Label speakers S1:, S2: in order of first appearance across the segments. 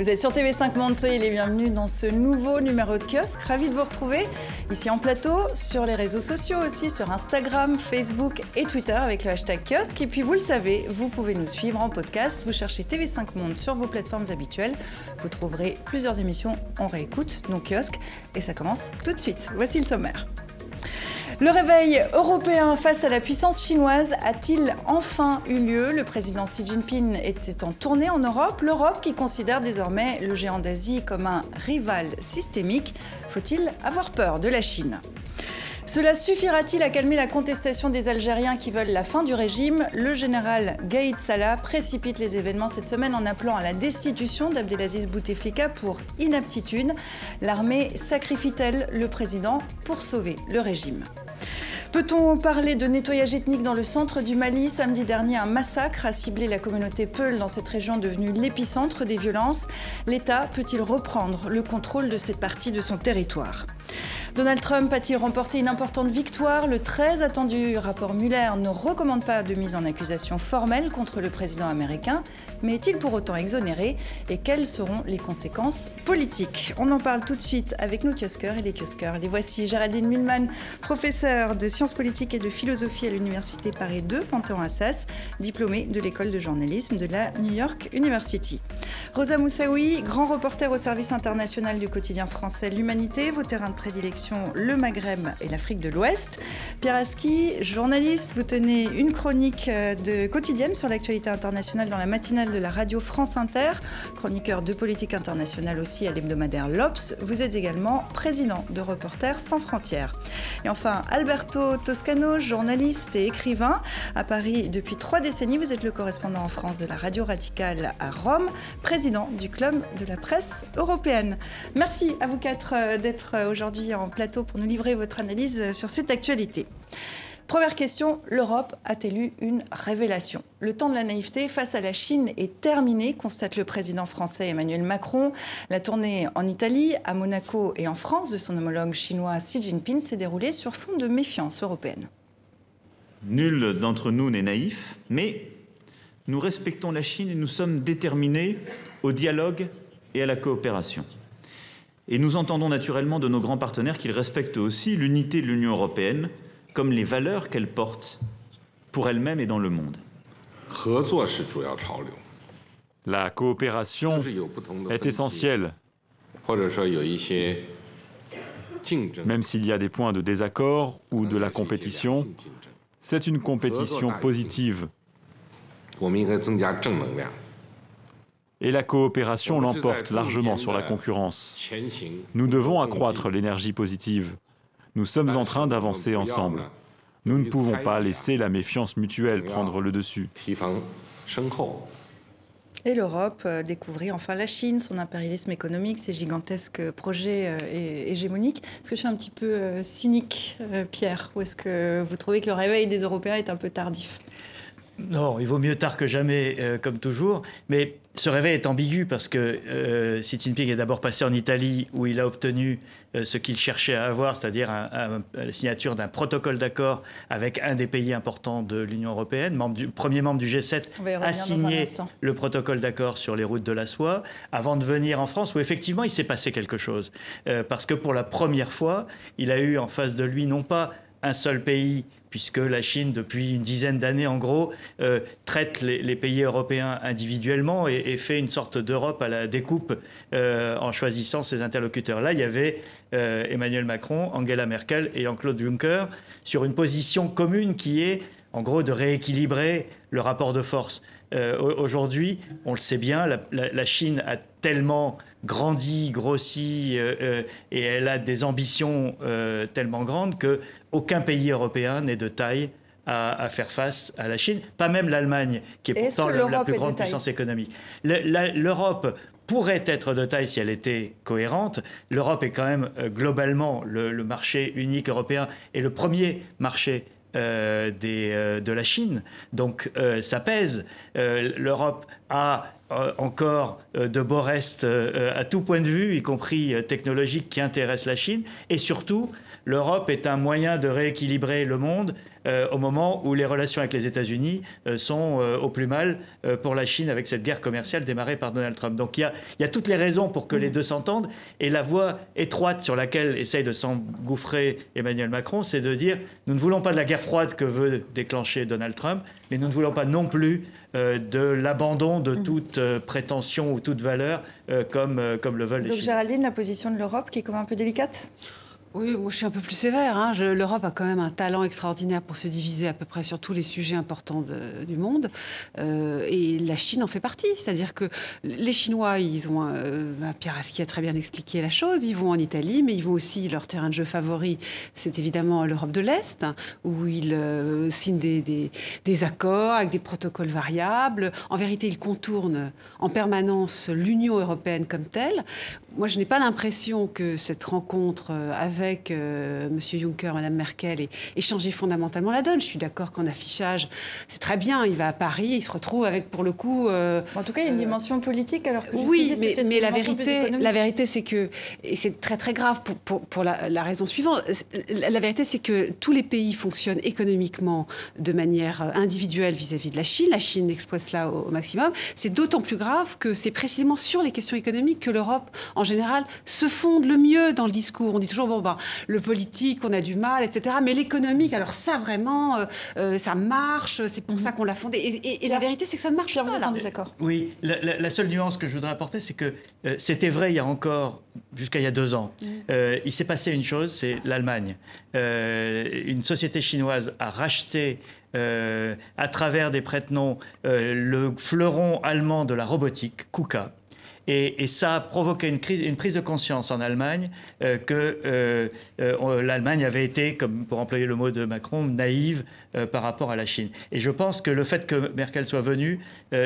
S1: Vous êtes sur TV5 Monde, soyez les bienvenus dans ce nouveau numéro de kiosque. Ravi de vous retrouver ici en plateau, sur les réseaux sociaux aussi, sur Instagram, Facebook et Twitter avec le hashtag kiosque. Et puis vous le savez, vous pouvez nous suivre en podcast. Vous cherchez TV5 Monde sur vos plateformes habituelles. Vous trouverez plusieurs émissions en réécoute, non kiosque. Et ça commence tout de suite. Voici le sommaire. Le réveil européen face à la puissance chinoise a-t-il enfin eu lieu? Le président Xi Jinping était en tournée en Europe, l'Europe qui considère désormais le géant d'Asie comme un rival systémique. Faut-il avoir peur de la Chine? Cela suffira-t-il à calmer la contestation des Algériens qui veulent la fin du régime? Le général Gaïd Salah précipite les événements cette semaine en appelant à la destitution d'Abdelaziz Bouteflika pour inaptitude. L'armée sacrifie-t-elle le président pour sauver le régime? Peut-on parler de nettoyage ethnique dans le centre du Mali Samedi dernier, un massacre a ciblé la communauté Peul dans cette région devenue l'épicentre des violences. L'État peut-il reprendre le contrôle de cette partie de son territoire? Donald Trump a-t-il remporté une importante victoire Le très attendu rapport Mueller ne recommande pas de mise en accusation formelle contre le président américain, mais est-il pour autant exonéré Et quelles seront les conséquences politiques On en parle tout de suite avec nos kiosqueurs et les kiosqueurs. Les voici Géraldine Mühlmann, professeure de sciences politiques et de philosophie à l'Université Paris 2, Panthéon-Assas, diplômée de l'école de journalisme de la New York University. Rosa Moussaoui, grand reporter au service international du quotidien français L'Humanité, vos terrains de prédilection, le Maghreb et l'Afrique de l'Ouest. Pierre Aski, journaliste, vous tenez une chronique euh, de quotidienne sur l'actualité internationale dans la matinale de la radio France Inter, chroniqueur de politique internationale aussi à l'hebdomadaire L'Obs. Vous êtes également président de Reporters sans frontières. Et enfin, Alberto Toscano, journaliste et écrivain à Paris depuis trois décennies. Vous êtes le correspondant en France de la radio radicale à Rome, président du club de la presse européenne. Merci à vous quatre euh, d'être euh, aujourd'hui en plateau pour nous livrer votre analyse euh, sur cette actualité. Première question, l'Europe a-t-elle eu une révélation? Le temps de la naïveté face à la Chine est terminé, constate le président français Emmanuel Macron. La tournée en Italie, à Monaco et en France de son homologue chinois Xi Jinping s'est déroulée sur fond de méfiance européenne.
S2: Nul d'entre nous n'est naïf, mais nous respectons la Chine et nous sommes déterminés au dialogue et à la coopération. Et nous entendons naturellement de nos grands partenaires qu'ils respectent aussi l'unité de l'Union européenne comme les valeurs qu'elle porte pour elle-même et dans le monde.
S3: La coopération est essentielle. Même s'il y a des points de désaccord ou de la compétition, c'est une compétition positive et la coopération l'emporte largement sur la concurrence. Nous devons accroître l'énergie positive. Nous sommes en train d'avancer ensemble. Nous ne pouvons pas laisser la méfiance mutuelle prendre le dessus.
S1: Et l'Europe euh, découvrir enfin la Chine, son impérialisme économique, ses gigantesques projets euh, hégémoniques. Est-ce que je suis un petit peu euh, cynique, Pierre? Ou est-ce que vous trouvez que le réveil des Européens est un peu tardif?
S4: Non, il vaut mieux tard que jamais, euh, comme toujours. Mais ce réveil est ambigu parce que euh, Xi Jinping est d'abord passé en Italie où il a obtenu euh, ce qu'il cherchait à avoir, c'est-à-dire la signature d'un protocole d'accord avec un des pays importants de l'Union européenne, membre du, premier membre du G7, a signé le protocole d'accord sur les routes de la soie, avant de venir en France où effectivement il s'est passé quelque chose. parce que pour la première fois, il a eu en face de lui non pas un seul pays puisque la Chine, depuis une dizaine d'années en gros, euh, traite les, pays européens individuellement et, fait une sorte d'Europe à la découpe euh, en choisissant ses interlocuteurs. Là, il y avait euh, Emmanuel Macron, Angela Merkel et Jean-Claude Juncker sur une position commune qui est, en gros, de rééquilibrer le rapport de force. Aujourd'hui, on le sait bien, la Chine a tellement grandit, grossit, euh, euh, et elle a des ambitions euh, tellement grandes que aucun pays européen n'est de taille à, faire face à la Chine, pas même l'Allemagne, qui est pourtant la, plus grande puissance économique. L'Europe pourrait être de taille si elle était cohérente. L'Europe est quand même globalement le, marché unique européen et le premier marché des, de la Chine. Donc ça pèse. L'Europe a encore de beaux restes à tout point de vue, y compris technologique, qui intéressent la Chine. Et surtout, l'Europe est un moyen de rééquilibrer le monde euh, au moment où les relations avec les États-Unis euh, sont euh, au plus mal pour la Chine avec cette guerre commerciale démarrée par Donald Trump. Donc il y a, toutes les raisons pour que les deux s'entendent. Et la voie étroite sur laquelle essaye de s'engouffrer Emmanuel Macron, c'est de dire nous ne voulons pas de la guerre froide que veut déclencher Donald Trump, mais nous ne voulons pas non plus de l'abandon de toute prétention ou toute valeur comme, comme le veulent les
S1: Donc Géraldine, la position de l'Europe qui est comme un peu délicate?
S5: Oui, moi je suis un peu plus sévère. Hein. L'Europe a quand même un talent extraordinaire pour se diviser à peu près sur tous les sujets importants du monde. Euh, et la Chine en fait partie. C'est-à-dire que les Chinois, ils ont. Euh, bah, Pierre Aski a très bien expliqué la chose. Ils vont en Italie, mais ils vont aussi. Leur terrain de jeu favori, c'est évidemment l'Europe de l'Est, où ils euh, signent des, des, des, accords avec des protocoles variables. En vérité, ils contournent en permanence l'Union européenne comme telle. Moi, je n'ai pas l'impression que cette rencontre avec avec euh, M. Juncker, Mme Merkel et, changer fondamentalement la donne. Je suis d'accord qu'en affichage, c'est très bien. Il va à Paris, il se retrouve avec, pour le coup...
S1: Euh, en tout cas, il y a une euh, dimension politique, alors que
S5: Oui, mais, mais la, vérité, la vérité, c'est que... Et c'est très, très grave pour, pour, pour la, la, raison suivante. La vérité, c'est que tous les pays fonctionnent économiquement de manière individuelle vis-à-vis de la Chine. La Chine exploite cela au, au maximum. C'est d'autant plus grave que c'est précisément sur les questions économiques que l'Europe, en général, se fonde le mieux dans le discours. On dit toujours, bon, bah, le politique, on a du mal, etc. Mais l'économique, alors ça vraiment, euh, euh, ça marche, c'est pour ça qu'on l'a fondé. Et, la vérité, c'est que ça ne marche pas.
S1: Vous êtes en désaccord
S4: Oui, la, seule nuance que je voudrais apporter, c'est que euh, c'était vrai il y a encore, jusqu'à il y a deux ans. Mm. il s'est passé une chose, c'est l'Allemagne. une société chinoise a racheté à travers des prête-noms le fleuron allemand de la robotique, KUKA. Et, ça a provoqué une, prise de conscience en Allemagne euh, que euh, euh, l'Allemagne avait été, comme pour employer le mot de Macron, naïve par rapport à la Chine. Et je pense que le fait que Merkel soit venue,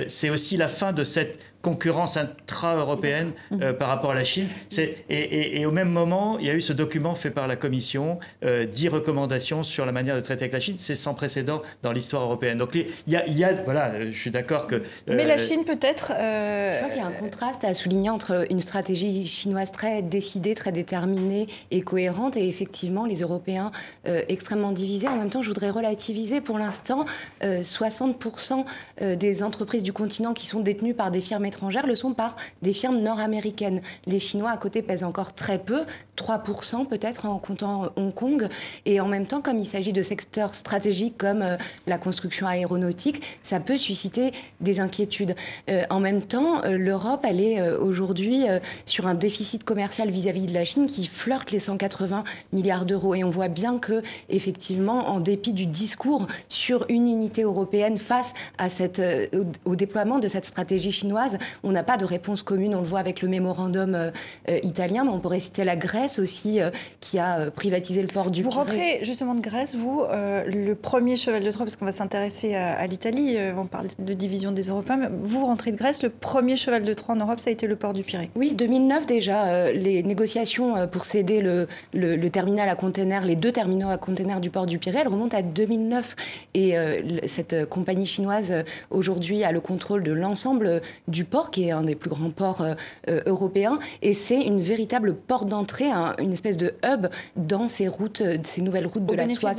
S4: c'est aussi la fin de cette concurrence intra-européenne euh, par rapport à la Chine. Et, et, au même moment, il y a eu ce document fait par la Commission, euh, 10 recommandations sur la manière de traiter avec la Chine. C'est sans précédent dans l'histoire européenne. Donc il y, a, il y a, voilà, je suis d'accord que... Euh,
S1: Mais la Chine peut-être...
S6: Euh, je crois qu'il y a un contraste à souligner entre une stratégie chinoise très décidée, très déterminée et cohérente, et effectivement les Européens extrêmement divisés. En même temps, je voudrais relativiser pour l'instant 60% des entreprises du continent qui sont détenues par des firmes étrangères le sont par des firmes nord-américaines. Les Chinois à côté pèsent encore très peu, 3% peut-être en comptant Hong Kong. Et en même temps, comme il s'agit de secteurs stratégiques comme euh, la construction aéronautique, ça peut susciter des inquiétudes. Euh, en même temps, euh, l'Europe, elle est aujourd'hui sur un déficit commercial vis-à-vis de la Chine qui flirte les 180 milliards d'euros. Et on voit bien que, effectivement, en dépit du discours sur une unité européenne face au déploiement de cette stratégie chinoise, on n'a pas de réponse commune. On le voit avec le mémorandum euh, euh, italien, mais on pourrait citer la Grèce aussi, euh, qui a privatisé le port du
S1: Vous rentrez justement de Grèce, vous, le premier cheval de Troie, parce qu'on va s'intéresser à, l'Italie, on parle de division des Européens, mais vous rentrez de Grèce, le premier cheval de Troie en Europe, ça a été le port du Pirée.
S6: Oui, 2009 déjà, les négociations pour céder le, le, terminal à containers, les deux terminaux à containers du port du Pirée, elles remontent à 2009. Et cette compagnie chinoise, aujourd'hui, a le contrôle de l'ensemble du port, qui est un des plus grands ports euh, euh, européens. Et c'est une véritable porte d'entrée, une espèce de hub dans ces routes, euh, ces nouvelles routes de la soie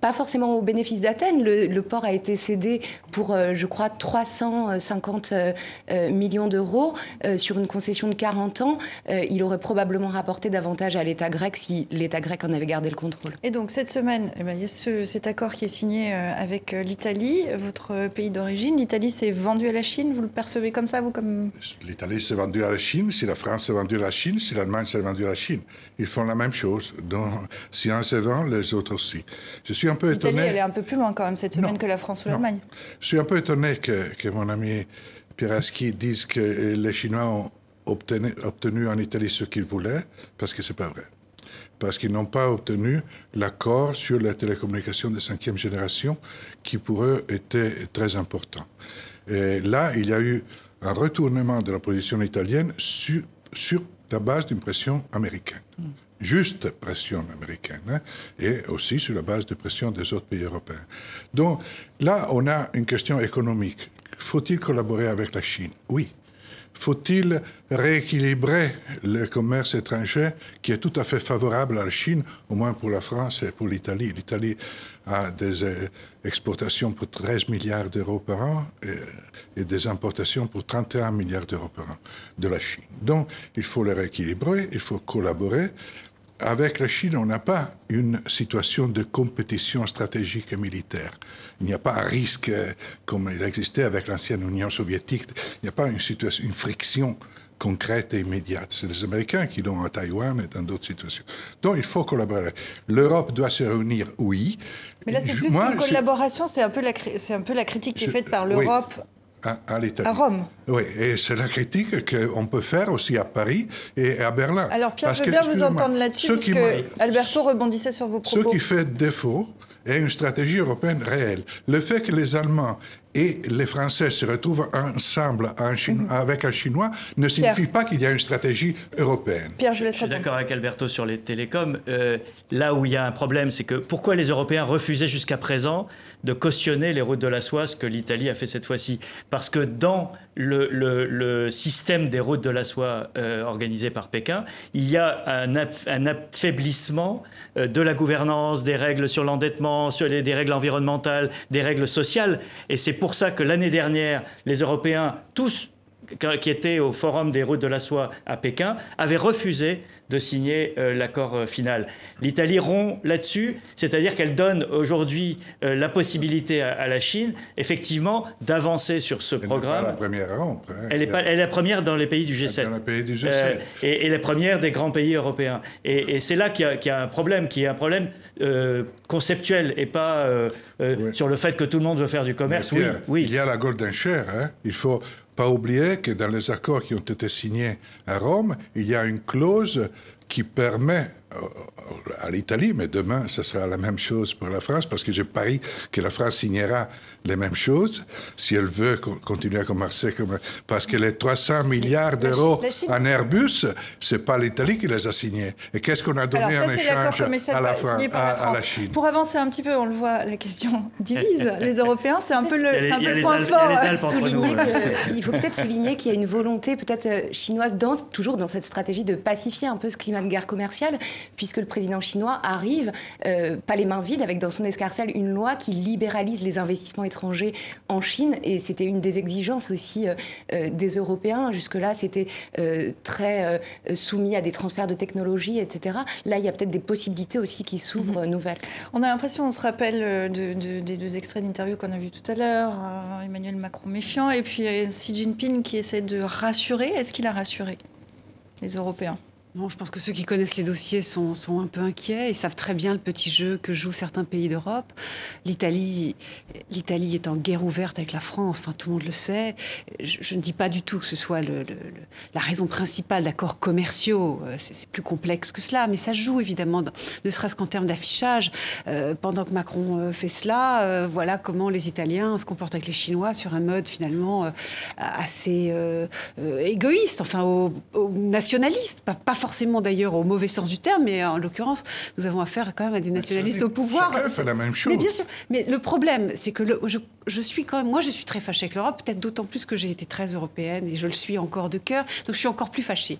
S6: pas forcément au bénéfice d'Athènes. Le, port a été cédé pour, euh, je crois, 350 euh, euh, millions d'euros sur une concession de 40 ans. il aurait probablement rapporté davantage à l'État grec si l'État grec en avait gardé le contrôle.
S1: Et donc cette semaine, eh il y a cet accord qui est signé avec l'Italie, votre pays d'origine. L'Italie s'est vendue à la Chine. Vous le percevez comme ça, vous comme
S7: L'Italie s'est vendue à la Chine. Si la France s'est vendue à la Chine, si l'Allemagne s'est vendue à la Chine, ils font la même chose. Donc, si un se vend, les autres aussi. Je suis un peu étonné.
S1: L'Italie, elle est un peu plus loin quand même cette semaine que la France ou l'Allemagne.
S7: Je suis un peu étonné que, que mon ami Pieraski dise que les Chinois ont obtenu, obtenu en Italie ce qu'ils voulaient, parce que c'est pas vrai. Parce qu'ils n'ont pas obtenu l'accord sur la télécommunication de cinquième génération, qui pour eux était très important. Et là, il y a eu un retournement de la position italienne sur, sur la base d'une pression américaine. Mm juste pression américaine hein, et aussi sur la base de pression des autres pays européens. Donc là, on a une question économique faut-il collaborer avec la Chine? Oui. Faut-il rééquilibrer le commerce étranger qui est tout à fait favorable à la Chine, au moins pour la France et pour l'Italie? L'Italie a des euh, exportations pour 13 milliards d'euros par an et, des importations pour 31 milliards d'euros par an de la Chine. Donc, il faut le rééquilibrer, il faut collaborer. Avec la Chine, on n'a pas une situation de compétition stratégique et militaire. Il n'y a pas un risque euh, comme il existait avec l'ancienne Union soviétique. Il n'y a pas une, situation, une friction concrète et immédiate. C'est les Américains qui l'ont à Taïwan et dans d'autres situations. Donc il faut collaborer. L'Europe doit se réunir, oui.
S1: Mais là, c'est plus qu'une collaboration, c'est un, peu la, un peu la critique qui est faite par l'Europe.
S7: À,
S1: à, Rome.
S7: Oui, et c'est la critique qu'on peut faire aussi à Paris et à Berlin.
S1: Alors Pierre, je veux bien vous entendre là-dessus, puisque Alberto rebondissait sur vos propos.
S7: Ce qui fait défaut est une stratégie européenne réelle. Le fait que les Allemands et les Français se retrouvent ensemble mhm. avec un Chinois ne signifie pas qu'il y a une stratégie européenne.
S1: Pierre, je,
S4: je suis d'accord avec Alberto sur les télécoms. Euh, là où il y a un problème, c'est que pourquoi les Européens refusaient jusqu'à présent de cautionner les routes de la soie, ce que l'Italie a fait cette fois-ci? Parce que dans le, le, système des routes de la soie euh, organisé par Pékin, il y a un, un affaiblissement euh, de la gouvernance, des règles sur l'endettement, sur les, des règles environnementales, des règles sociales. Et c'est pour ça que l'année dernière, les Européens, tous qui étaient au Forum des routes de la soie à Pékin, avaient refusé de signer euh, l'accord euh, final. L'Italie rompt là-dessus, c'est-à-dire qu'elle donne aujourd'hui euh, la possibilité à, la Chine, effectivement, d'avancer sur ce programme.
S7: Elle n'est pas la première à rompre. Hein.
S4: Elle, est pas, elle, est la première dans les pays du G7.
S7: Dans les pays du G7.
S4: Et, et, la première des grands pays européens. Et, c'est là qu'il y, a un problème, qui est un problème conceptuel et pas sur le fait que tout le monde veut faire du commerce. oui, oui.
S7: Il y a la golden share. Hein. Il faut pas oublier que dans les accords qui ont été signés à Rome, il y a une clause qui permet à l'Italie, mais demain, ce sera la même chose pour la France, parce que je parie que la France signera les mêmes choses si elle veut continuer à commercer. Comme... Parce que les 300 milliards d'euros en Airbus, c'est pas l'Italie qui les a signés. Et qu'est-ce qu'on a donné en échange à la, France, à, la Chine?
S1: Pour avancer un petit peu, on le voit, la question divise. les Européens, c'est un peu le, un peu le point fort.
S6: Il faut peut-être souligner qu'il y a une volonté peut-être euh, chinoise, dans, toujours dans cette stratégie de pacifier un peu ce climat de guerre commerciale, puisque le président chinois arrive, euh, pas les mains vides, avec dans son escarcelle une loi qui libéralise les investissements étrangers en Chine. Et c'était une des exigences aussi euh, euh, des Européens. Jusque-là, c'était très soumis à des transferts de technologie, etc. Là, il y a peut-être des possibilités aussi qui s'ouvrent mhm. nouvelles.
S1: On a l'impression, on se rappelle des deux extraits d'interview qu'on a vus tout à l'heure, Emmanuel Macron méfiant, et puis Xi Jinping qui essaie de rassurer. Est-ce qu'il a rassuré les Européens?
S5: Non, je pense que ceux qui connaissent les dossiers sont, un peu inquiets et savent très bien le petit jeu que jouent certains pays d'Europe. L'Italie, est en guerre ouverte avec la France, enfin tout le monde le sait. Je, ne dis pas du tout que ce soit la raison principale d'accords commerciaux, euh, c'est, plus complexe que cela, mais ça joue évidemment, ne serait-ce qu'en termes d'affichage. Euh, pendant que Macron euh, fait cela, voilà comment les Italiens se comportent avec les Chinois sur un mode finalement assez égoïste, enfin nationaliste, pas, pas forcément d'ailleurs au mauvais sens du terme, mais en l'occurrence, nous avons affaire quand même à des nationalistes au pouvoir.
S7: Chacun fait la même chose.
S1: Mais bien sûr. Mais le problème, c'est que le, je, je, suis quand même, moi, je suis très fâchée avec l'Europe, peut-être d'autant plus que j'ai été très européenne et je le suis encore de cœur. Donc, je suis encore plus fâchée.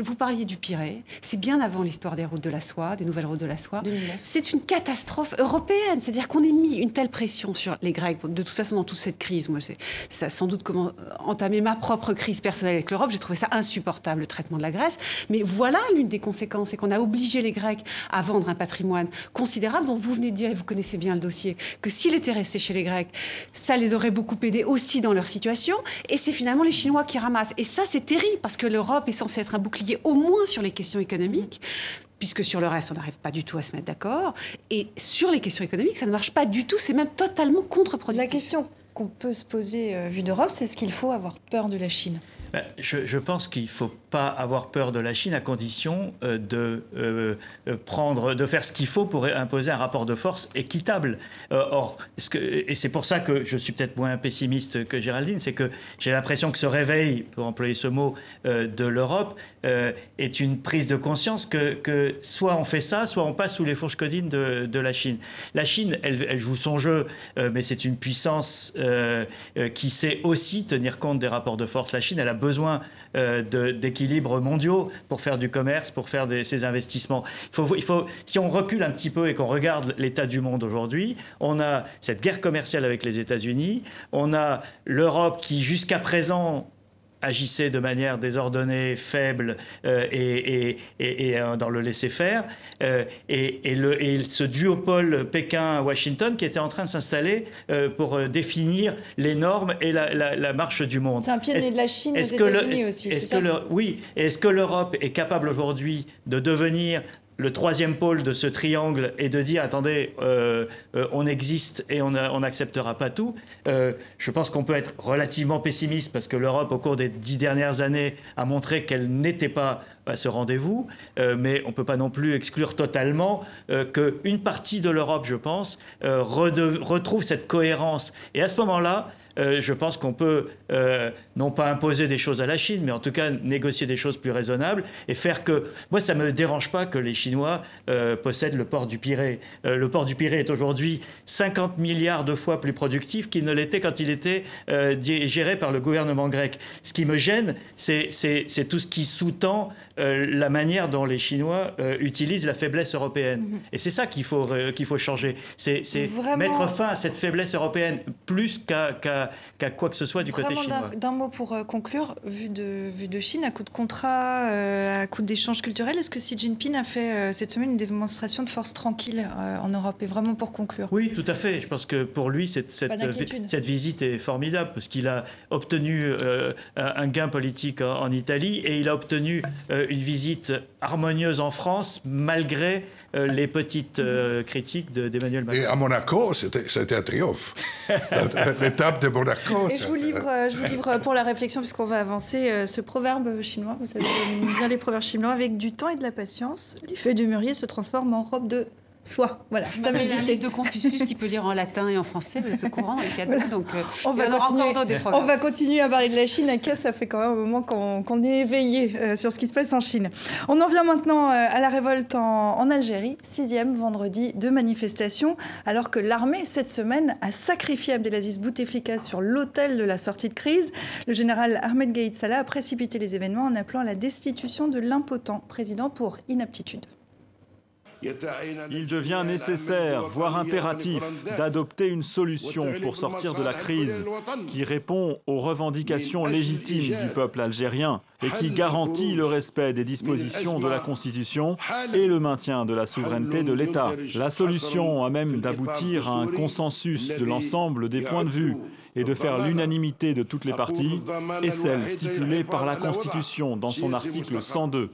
S1: Vous parliez du Pirée. C'est bien avant l'histoire des routes de la soie, des nouvelles routes de la soie. C'est une catastrophe européenne. C'est-à-dire qu'on ait mis une telle pression sur les Grecs. De toute façon, dans toute cette crise, moi, ça a sans doute comment entamer ma propre crise personnelle avec l'Europe. J'ai trouvé ça insupportable, le traitement de la Grèce. Mais voilà l'une des conséquences, c'est qu'on a obligé les Grecs à vendre un patrimoine considérable dont vous venez de dire, et vous connaissez bien le dossier, que s'il était resté chez les Grecs, ça les aurait beaucoup aidés aussi dans leur situation. Et c'est finalement les Chinois qui ramassent. Et ça, c'est terrible parce que l'Europe est censée être un bouclier au moins sur les questions économiques puisque sur le reste, on n'arrive pas du tout à se mettre d'accord. Et sur les questions économiques, ça ne marche pas du tout, c'est même totalement contre-productif. La question qu'on peut se poser, euh, vue d'Europe, c'est est-ce qu'il faut avoir peur de la Chine?
S4: Ben, je, je, pense qu'il faut pas avoir peur de la Chine à condition euh, de euh, euh, prendre, de faire ce qu'il faut pour imposer un rapport de force équitable. or, ce que, et c'est pour ça que je suis peut-être moins pessimiste que Géraldine, c'est que j'ai l'impression que ce réveil, pour employer ce mot, de l'Europe est une prise de conscience que, que, soit on fait ça, soit on passe sous les fourches codines de, de la Chine. La Chine, elle, elle joue son jeu, mais c'est une puissance qui sait aussi tenir compte des rapports de force. La Chine, elle a besoin d'équilibre mondiaux pour faire du commerce, pour faire des, ces investissements. Il faut, il faut, si on recule un petit peu et qu'on regarde l'état du monde aujourd'hui, on a cette guerre commerciale avec les États-Unis, on a l'Europe qui jusqu'à présent agissait de manière désordonnée, faible euh, et, euh, dans le laisser-faire, euh, et, le, et, ce duopole Pékin-Washington qui était en train de s'installer pour définir les normes et la, marche du monde.
S1: C'est un pied de la Chine aux États-Unis aussi. Est-ce
S4: que oui, est-ce que l'Europe est capable aujourd'hui de devenir le troisième pôle de ce triangle est de dire attendez, euh, euh, on existe et on n'acceptera pas tout. Euh, je pense qu'on peut être relativement pessimiste parce que l'Europe, au cours des dix dernières années, a montré qu'elle n'était pas à ce rendez-vous, mais on ne peut pas non plus exclure totalement qu'une partie de l'Europe, je pense, retrouve cette cohérence. Et à ce moment-là, euh, je pense qu'on peut euh, non pas imposer des choses à la Chine, mais en tout cas négocier des choses plus raisonnables et faire que... Moi, ça ne me dérange pas que les Chinois euh, possèdent le port du Pirée. le port du Pirée est aujourd'hui 50 milliards de fois plus productif qu'il ne l'était quand il était géré par le gouvernement grec. Ce qui me gêne, c'est tout ce qui sous-tend la manière dont les Chinois utilisent la faiblesse européenne. Mm-hmm. Et c'est ça qu'il faut, qu'il faut changer. C'est mettre fin à cette faiblesse européenne plus qu'à quoi que ce soit du côté chinois.
S1: D'un mot pour euh, conclure, vu de, vu de Chine, à coup de contrat, euh, à coup d'échanges culturels, est-ce que Xi Jinping a fait euh, cette semaine une démonstration de force tranquille en Europe? Et vraiment pour conclure
S4: Oui, tout à fait. Je pense que pour lui, cette, cette, cette visite est formidable parce qu'il a obtenu un gain politique en, Italie et il a obtenu une visite harmonieuse en France malgré les petites critiques d'Emmanuel Macron.
S7: Et à Monaco, c'était un triomphe. L'étape de
S1: et je vous livre, euh, je vous livre pour la réflexion, puisqu'on va avancer, euh, ce proverbe chinois. Vous savez bien les proverbes chinois. Avec du temps et de la patience, les feuilles de mûrier se transforment en robe de Soit, voilà,
S5: livre de Confucius qui peut lire en latin et en français, vous êtes au courant dans les cadeaux, donc euh, on, va continuer,
S1: on va continuer à parler de la Chine, à ça fait quand même un moment qu'on est éveillé euh, sur ce qui se passe en Chine. On en vient maintenant euh, à la révolte en, en, Algérie, sixième vendredi de manifestation, alors que l'armée, cette semaine, a sacrifié Abdelaziz Bouteflika sur l'autel de la sortie de crise. Le général Ahmed Gaïd Salah a précipité les événements en appelant à la destitution de l'impotent président pour inaptitude.
S3: Il devient nécessaire, voire impératif, d'adopter une solution pour sortir de la crise qui répond aux revendications légitimes du peuple algérien et qui garantit le respect des dispositions de la Constitution et le maintien de la souveraineté de l'État. La solution a même d'aboutir à un consensus de l'ensemble des points de vue et de faire l'unanimité de toutes les parties est celle stipulée par la Constitution dans son article 102.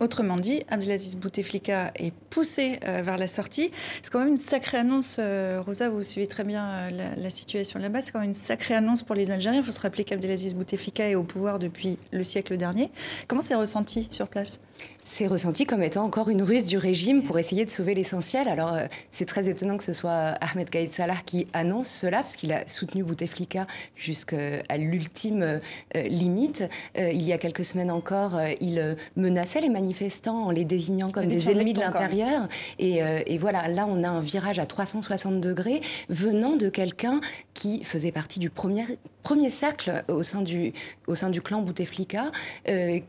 S1: Autrement dit, Abdelaziz Bouteflika est poussé euh, vers la sortie. C'est quand même une sacrée annonce. Euh, Rosa, vous suivez très bien euh, la, situation là-bas. C'est quand même une sacrée annonce pour les Algériens. Il faut se rappeler qu'Abdelaziz Bouteflika est au pouvoir depuis le siècle dernier. Comment c'est ressenti sur place?
S6: C'est ressenti comme étant encore une ruse du régime pour essayer de sauver l'essentiel. Alors, euh, c'est très étonnant que ce soit Ahmed Gaïd Salah qui annonce cela, parce qu'il a soutenu Bouteflika jusqu'à l'ultime euh, limite. Euh, il y a quelques semaines encore, il menaçait les manifestants en les désignant comme des ennemis de l'intérieur. Et, et, voilà, là, on a un virage à 360 degrés venant de quelqu'un qui faisait partie du premier, premier cercle au sein du, au sein du clan Bouteflika,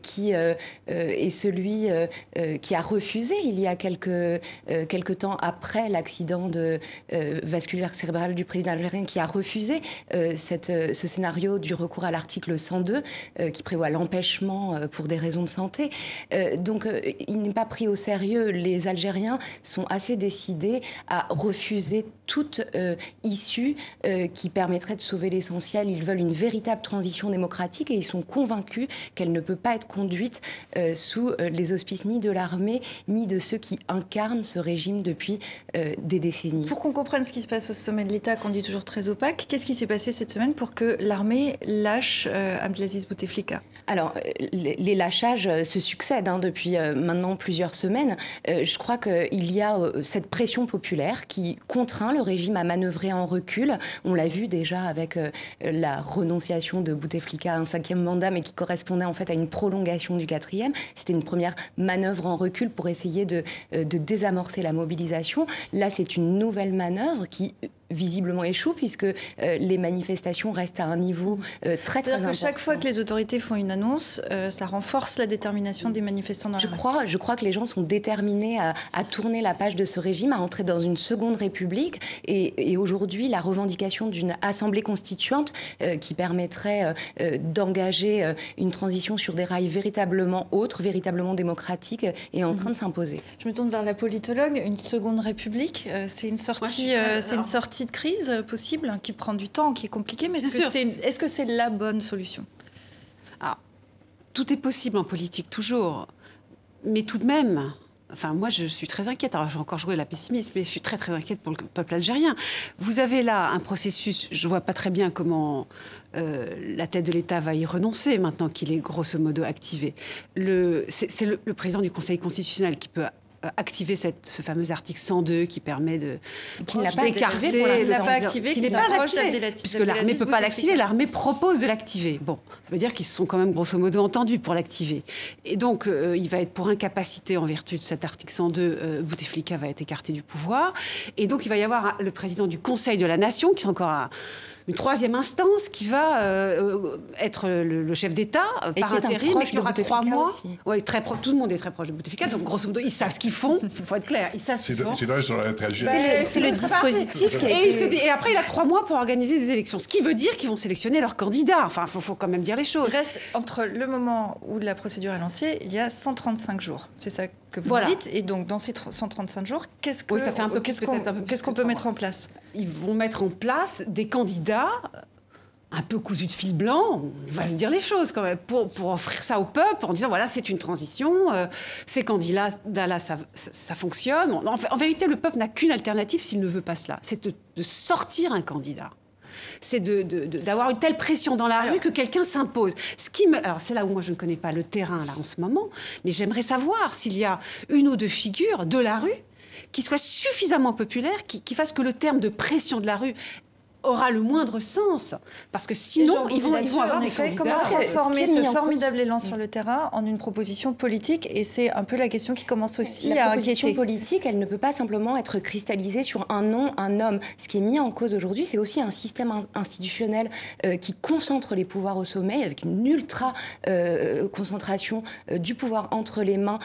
S6: qui est celui euh, euh, qui a refusé il y a quelques, euh, quelques temps après l'accident de vasculaire cérébral du président algérien, qui a refusé cette, ce scénario du recours à l'article 102 qui prévoit l'empêchement pour des raisons de santé. donc il n'est pas pris au sérieux. Les Algériens sont assez décidés à refuser toute issue qui permettrait de sauver l'essentiel. Veulent une véritable transition démocratique et ils sont convaincus qu'elle ne peut pas être conduite sous les auspices ni de l'armée, ni de ceux qui incarnent ce régime depuis des décennies.
S1: Pour qu'on comprenne ce qui se passe au sommet de l'État, qu'on dit toujours très opaque, qu'est-ce qui s'est passé cette semaine pour que l'armée lâche Abdelaziz Bouteflika?
S6: Alors, les, lâchages se succèdent hein, depuis maintenant plusieurs semaines. je crois qu'il y a cette pression populaire qui contraint le régime à manœuvrer en recul. On l'a vu déjà avec la renonciation de Bouteflika à un cinquième mandat, mais qui correspondait en fait à une prolongation du quatrième. C'était une première manœuvre en recul pour essayer de, de désamorcer la mobilisation. Là, c'est une nouvelle manœuvre qui visiblement échoue puisque euh, les manifestations restent à un niveau euh, très très important.
S1: Que chaque fois que les autorités font une annonce, euh, ça renforce la détermination des manifestants dans
S6: je crois, Je crois que les gens sont déterminés à, tourner la page de ce régime, à entrer dans une seconde république. Et, aujourd'hui, la revendication d'une assemblée constituante qui permettrait d'engager une transition sur des rails véritablement autres, véritablement démocratiques, est en train de s'imposer.
S1: Je me tourne vers la politologue. Une seconde république, c'est une sortie, c'est une sortie de crise possible, hein, qui prend du temps, qui est compliqué, mais est-ce que c'est est -ce c'est la bonne solution?
S5: Ah, Tout est possible en politique, toujours. Mais tout de même, Enfin, moi, je suis très inquiète. Alors, je vais encore jouer la pessimiste, mais je suis très, très inquiète pour le peuple algérien. Vous avez là un processus, je ne vois pas très bien comment euh, la tête de l'État va y renoncer maintenant qu'il est grosso modo activé. C'est le, le, président du Conseil constitutionnel qui peut activer cette, ce fameux article 102 qui permet de
S1: qui n'a pas activé,
S5: n'a pas activé, qui n'est pas activé, puisque l'armée ne peut pas l'activer, l'armée propose de l'activer. Bon, ça veut dire qu'ils se sont quand même grosso modo entendus pour l'activer. Et donc, euh, il va être pour incapacité en vertu de cet article 102, euh, Bouteflika va être écarté du pouvoir. Et donc, il va y avoir le président du Conseil de la Nation, qui est encore un une troisième instance qui va euh, être le, chef d'État euh, par intérim, mais qui aura trois mois. Oui, très tout le monde est très proche de Bouteflika, donc grosso modo, ils savent ce qu'ils font. Il faut être clair, ils savent ce qu'ils font.
S6: C'est le, dispositif qui
S5: et, et, après, il a trois mois pour organiser des élections, ce qui veut dire qu'ils vont sélectionner leurs candidats. Enfin, il faut, quand même dire les choses.
S1: Il reste entre le moment où la procédure est lancée, il y a 135 jours. C'est ça que vous dites. Et donc, dans ces 135 jours, qu'est-ce qu'on qu'est-ce qu'on peut mettre en place?
S5: Ils vont mettre en place des candidats un peu cousus de fil blanc, on va se dire les choses quand même, pour, pour offrir ça au peuple, en disant voilà, c'est une transition, euh, ces candidats-là, ça, ça, fonctionne. En, vérité, le peuple n'a qu'une alternative s'il ne veut pas cela, c'est de, de sortir un candidat c'est d'avoir une telle pression dans la rue que quelqu'un s'impose. Ce qui me, alors c'est là où moi je ne connais pas le terrain là en ce moment, mais j'aimerais savoir s'il y a une ou deux figures de la rue qui soient suffisamment populaires, qui, qui fassent que le terme de pression de la rue aura le moindre sens. Parce que sinon, ils vont, ils vont avoir des candidats.
S1: Comment transformer ce formidable élan sur le terrain en une proposition politique Et c'est un peu la question qui commence aussi
S6: la
S1: à
S6: inquiéter. La proposition politique, elle ne peut pas simplement être cristallisée sur un nom, un homme. Ce qui est mis en cause aujourd'hui, c'est aussi un système institutionnel euh, qui concentre les pouvoirs au sommet, avec une ultra euh, concentration euh, du pouvoir entre les mains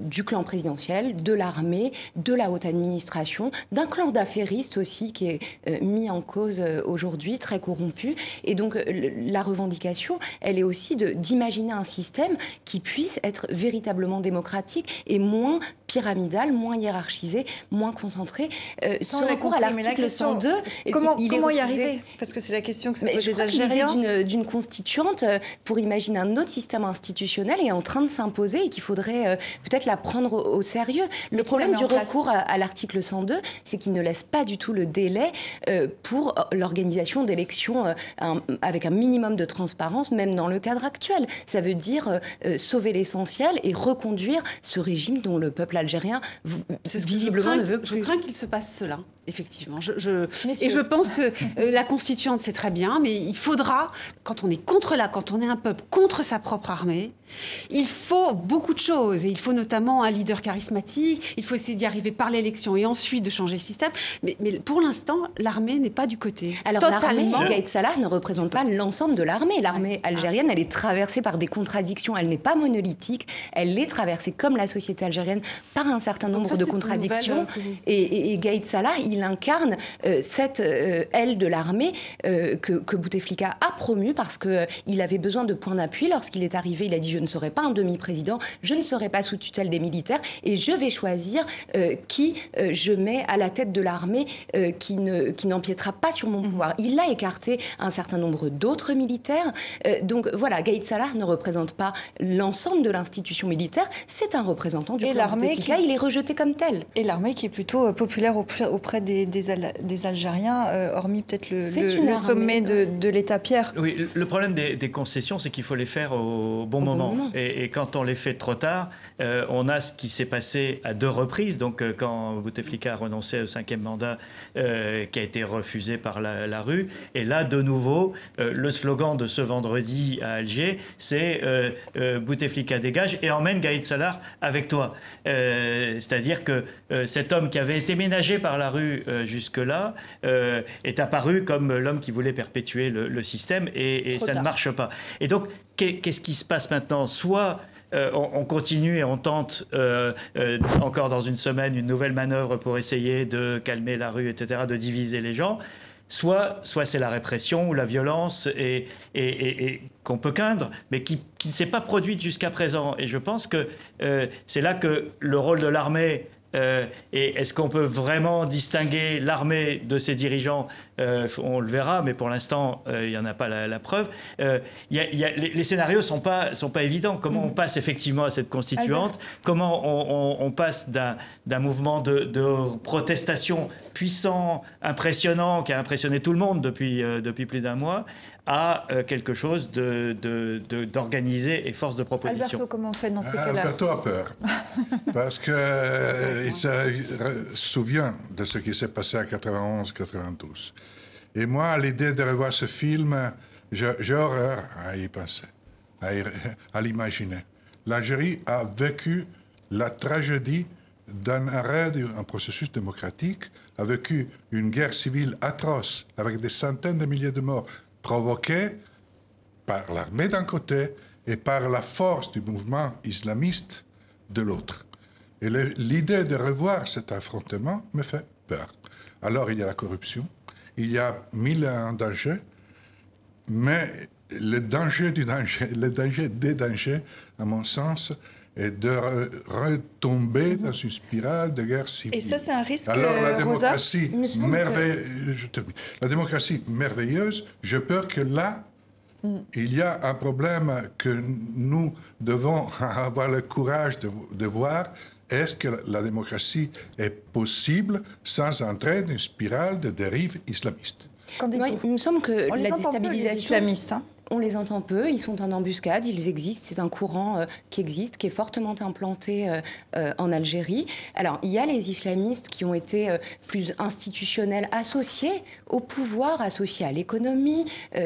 S6: du clan présidentiel, de l'armée, de la haute administration, d'un clan d'affairistes aussi qui est mis en cause euh, aujourd'hui, très corrompue. Et donc la revendication, elle est aussi d'imaginer un système qui puisse être véritablement démocratique et moins pyramidal, moins hiérarchisé, moins concentré.
S1: Euh, ce recours à l'article 102, comment, comment y arriver? Parce que c'est la question que se posent les Algériens.
S6: d'une constituante euh, pour imaginer un autre système institutionnel est en train de s'imposer et qu'il faudrait euh, peut-être la prendre au, sérieux. Le problème du recours à, l'article 102, c'est qu'il ne laisse pas du tout le délai pour l'organisation d'élections avec un minimum de transparence, même dans le cadre actuel. Ça veut dire sauver l'essentiel et reconduire ce régime dont le peuple algérien visiblement ne veut plus.
S5: Je crains qu'il se passe cela effectivement. Je, et je pense que euh, la constituante, c'est très bien, mais il faudra, quand on est contre la, quand on est un peuple contre sa propre armée, il faut beaucoup de choses. Et il faut notamment un leader charismatique, il faut essayer d'y arriver par l'élection et ensuite de changer le système. Mais, mais pour l'instant, l'armée n'est pas du côté.
S6: Alors l'armée, Gaït Salah ne représente pas l'ensemble de l'armée. L'armée algérienne, elle est traversée par des contradictions. Elle n'est pas monolithique. Elle est traversée, comme la société algérienne, par un certain nombre de contradictions. Et, et, et Gaït Salah, il il incarne cette aile de l'armée que, que, Bouteflika a promue parce qu'il avait besoin de points d'appui. Lorsqu'il est arrivé, il a dit Je ne serai pas un demi-président, je ne serai pas sous tutelle des militaires et je vais choisir qui je mets à la tête de l'armée qui n'empiétera qui pas sur mon pouvoir. Il a écarté un certain nombre d'autres militaires. donc voilà, Gaïd Salah ne représente pas l'ensemble de l'institution militaire, c'est un représentant du et l'armée qui... il est rejeté comme tel.
S1: Et l'armée qui est plutôt euh, populaire auprès des, des, Algériens, euh, hormis peut-être le, sommet de, l'État Pierre.
S4: Oui, le problème des, concessions, c'est qu'il faut les faire au bon, moment. Et, quand on les fait trop tard, euh, on a ce qui s'est passé à deux reprises. Donc quand Bouteflika a renoncé au cinquième mandat, qui a été refusé par la, la, rue, et là de nouveau, le slogan de ce vendredi à Alger, c'est Bouteflika dégage et emmène Gaïd Salah avec toi. Euh, c'est-à-dire que euh, cet homme qui avait été ménagé par la rue euh, jusque-là est apparu comme l'homme qui voulait perpétuer le, système et, ça ne marche pas. Et donc, qu'est-ce qui se passe maintenant Soit on, continue et on tente encore dans une semaine une nouvelle manœuvre pour essayer de calmer la rue, etc., de diviser les gens soit, soit c'est la répression ou la violence et, et, qu'on peut craindre, mais qui, qui ne s'est pas produite jusqu'à présent. Et je pense que euh, c'est là que le rôle de l'armée euh, et est-ce qu'on peut vraiment distinguer l'armée de ses dirigeants euh, On le verra, mais pour l'instant, euh, il n'y en a pas la, preuve. Y a, y a, les, scénarios ne sont pas, sont pas évidents. Comment on passe effectivement à cette constituante? Comment on, on, passe d'un mouvement de, de, protestation puissant, impressionnant, qui a impressionné tout le monde depuis, depuis plus d'un mois, à quelque chose d'organisé de, et force de proposition.
S1: Alberto, comment on fait dans ces cas-là
S7: Alberto a peur. parce que il se souvient de ce qui s'est passé à 91-92. Et moi, à l'idée de revoir ce film, j'ai horreur à y penser, à, l'imaginer. L'Algérie a vécu la tragédie d'un arrêt d'un processus démocratique, a vécu une guerre civile atroce avec des centaines de milliers de morts provoquées par l'armée d'un côté et par la force du mouvement islamiste de l'autre. Et l'idée de revoir cet affrontement me fait peur. Alors il y a la corruption, il y a mille et un dangers, mais le danger du danger, le danger des dangers, à mon sens, est de retomber dans une spirale de guerre civile.
S1: Et ça, c'est un risque,
S7: Alors, la démocratie, merveilleuse, la démocratie merveilleuse, j'ai peur que là, mm. il y a un problème que nous devons avoir le courage de, de voir, est-ce que la démocratie est possible sans entrer dans une spirale de dérive islamiste?
S6: Il me semble que la déstabilisation
S1: islamiste. Hein
S6: on les entend peu, ils sont en embuscade, ils existent, c'est un courant euh, qui existe, qui est fortement implanté euh, euh, en Algérie. Alors, il y a les islamistes qui ont été plus institutionnels, associés au pouvoir, associés à l'économie,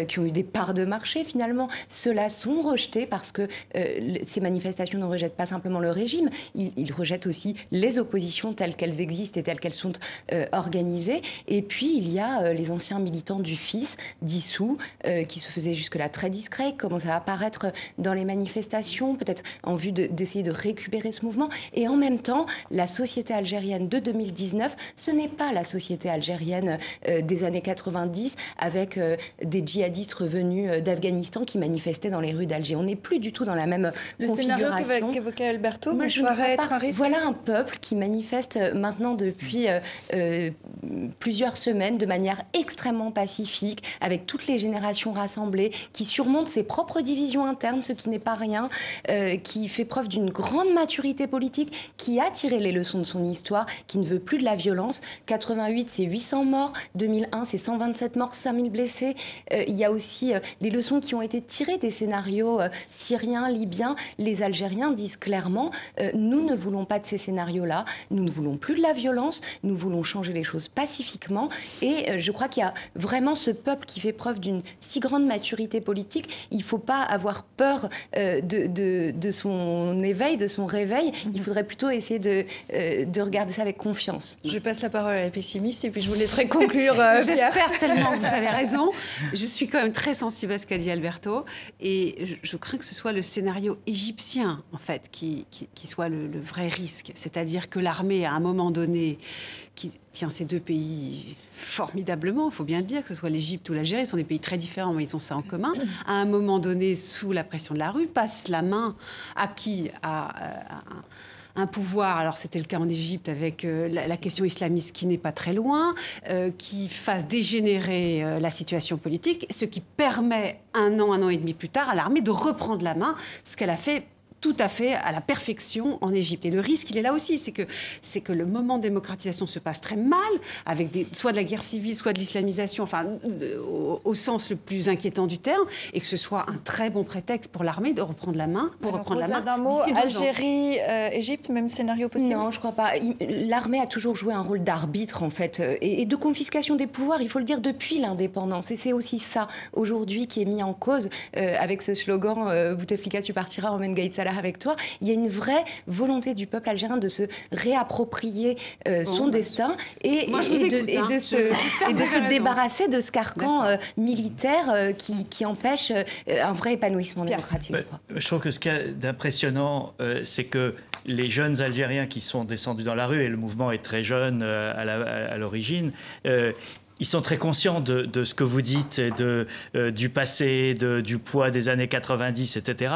S6: qui ont eu des parts de marché finalement. Ceux-là sont rejetés parce que ces manifestations ne rejettent pas simplement le régime, ils, rejettent aussi les oppositions telles qu'elles existent et telles qu'elles sont organisées. Et puis, il y a les anciens militants du FIS, dissous, qui se faisaient jusque-là très discret, commence à apparaître dans les manifestations, peut-être en vue d'essayer de, récupérer ce mouvement. Et en même temps, la société algérienne de 2019, ce n'est pas la société algérienne euh, des années 90 avec euh, des djihadistes revenus euh, d'Afghanistan qui manifestaient dans les rues d'Alger. On n'est plus du tout dans la même
S1: Le
S6: configuration.
S1: scénario qu'évoquait Alberto Moi, je être un risque
S6: Voilà un peuple qui manifeste maintenant depuis plusieurs semaines de manière extrêmement pacifique, avec toutes les générations rassemblées, qui surmonte ses propres divisions internes, ce qui n'est pas rien, euh, qui fait preuve d'une grande maturité politique, qui a tiré les leçons de son histoire, qui ne veut plus de la violence. 88, c'est 800 morts. 2001, c'est 127 morts, 5000 blessés. Euh, il y a aussi euh, les leçons qui ont été tirées des scénarios syriens, libyens. Les Algériens disent clairement, nous ne voulons pas de ces scénarios-là, nous ne voulons plus de la violence, nous voulons changer les choses pacifiquement. Et je crois qu'il y a vraiment ce peuple qui fait preuve d'une si grande maturité politique politique, il ne faut pas avoir peur euh, de, de, son éveil, de son réveil. Il mhm. faudrait plutôt essayer de, euh, de regarder ça avec confiance.
S1: Je passe la parole à la pessimiste et puis je vous laisserai conclure. Euh,
S5: J'espère tellement que vous avez raison. Je suis quand même très sensible à ce qu'a dit Alberto et je, crains que ce soit le scénario égyptien, en fait, qui, qui, soit le, le vrai risque. C'est-à-dire que l'armée, à un moment donné, qui tient ces deux pays formidablement, il faut bien le dire, que ce soit l'Égypte ou l'Algérie, sont des pays très différents, mais ils ont ça en commun. À un moment donné, sous la pression de la rue, passe la main à qui à, un pouvoir, alors c'était le cas en Égypte avec euh, la, question islamiste qui n'est pas très loin, euh, qui fasse dégénérer euh, la situation politique, ce qui permet un an, un an et demi plus tard à l'armée de reprendre la main, ce qu'elle a fait tout à fait à la perfection en Égypte. Et le risque, il est là aussi, c'est que, c'est que le moment de démocratisation se passe très mal, avec des, soit de la guerre civile, soit de l'islamisation, enfin, au, sens le plus inquiétant du terme, et que ce soit un très bon prétexte pour l'armée de reprendre la main, pour reprendre la main.
S1: d'un mot, Algérie, euh, Égypte, même scénario possible?
S6: Non, je crois pas. L'armée a toujours joué un rôle d'arbitre, en fait, euh, et, de confiscation des pouvoirs, il faut le dire, depuis l'indépendance. Et c'est aussi ça, aujourd'hui, qui est mis en cause euh, avec ce slogan Bouteflika, tu partiras, Romain Gaït avec toi, il y a une vraie volonté du peuple algérien de se réapproprier euh, son destin et, de, se, débarrasser de ce carcan euh, militaire euh, qui, empêche un vrai épanouissement démocratique.
S4: je trouve que ce qui est d'impressionnant, c'est que les jeunes Algériens qui sont descendus dans la rue, et le mouvement est très jeune à l'origine, ils sont très conscients de, ce que vous dites, et de, euh, du passé, de, du poids des années 90, etc.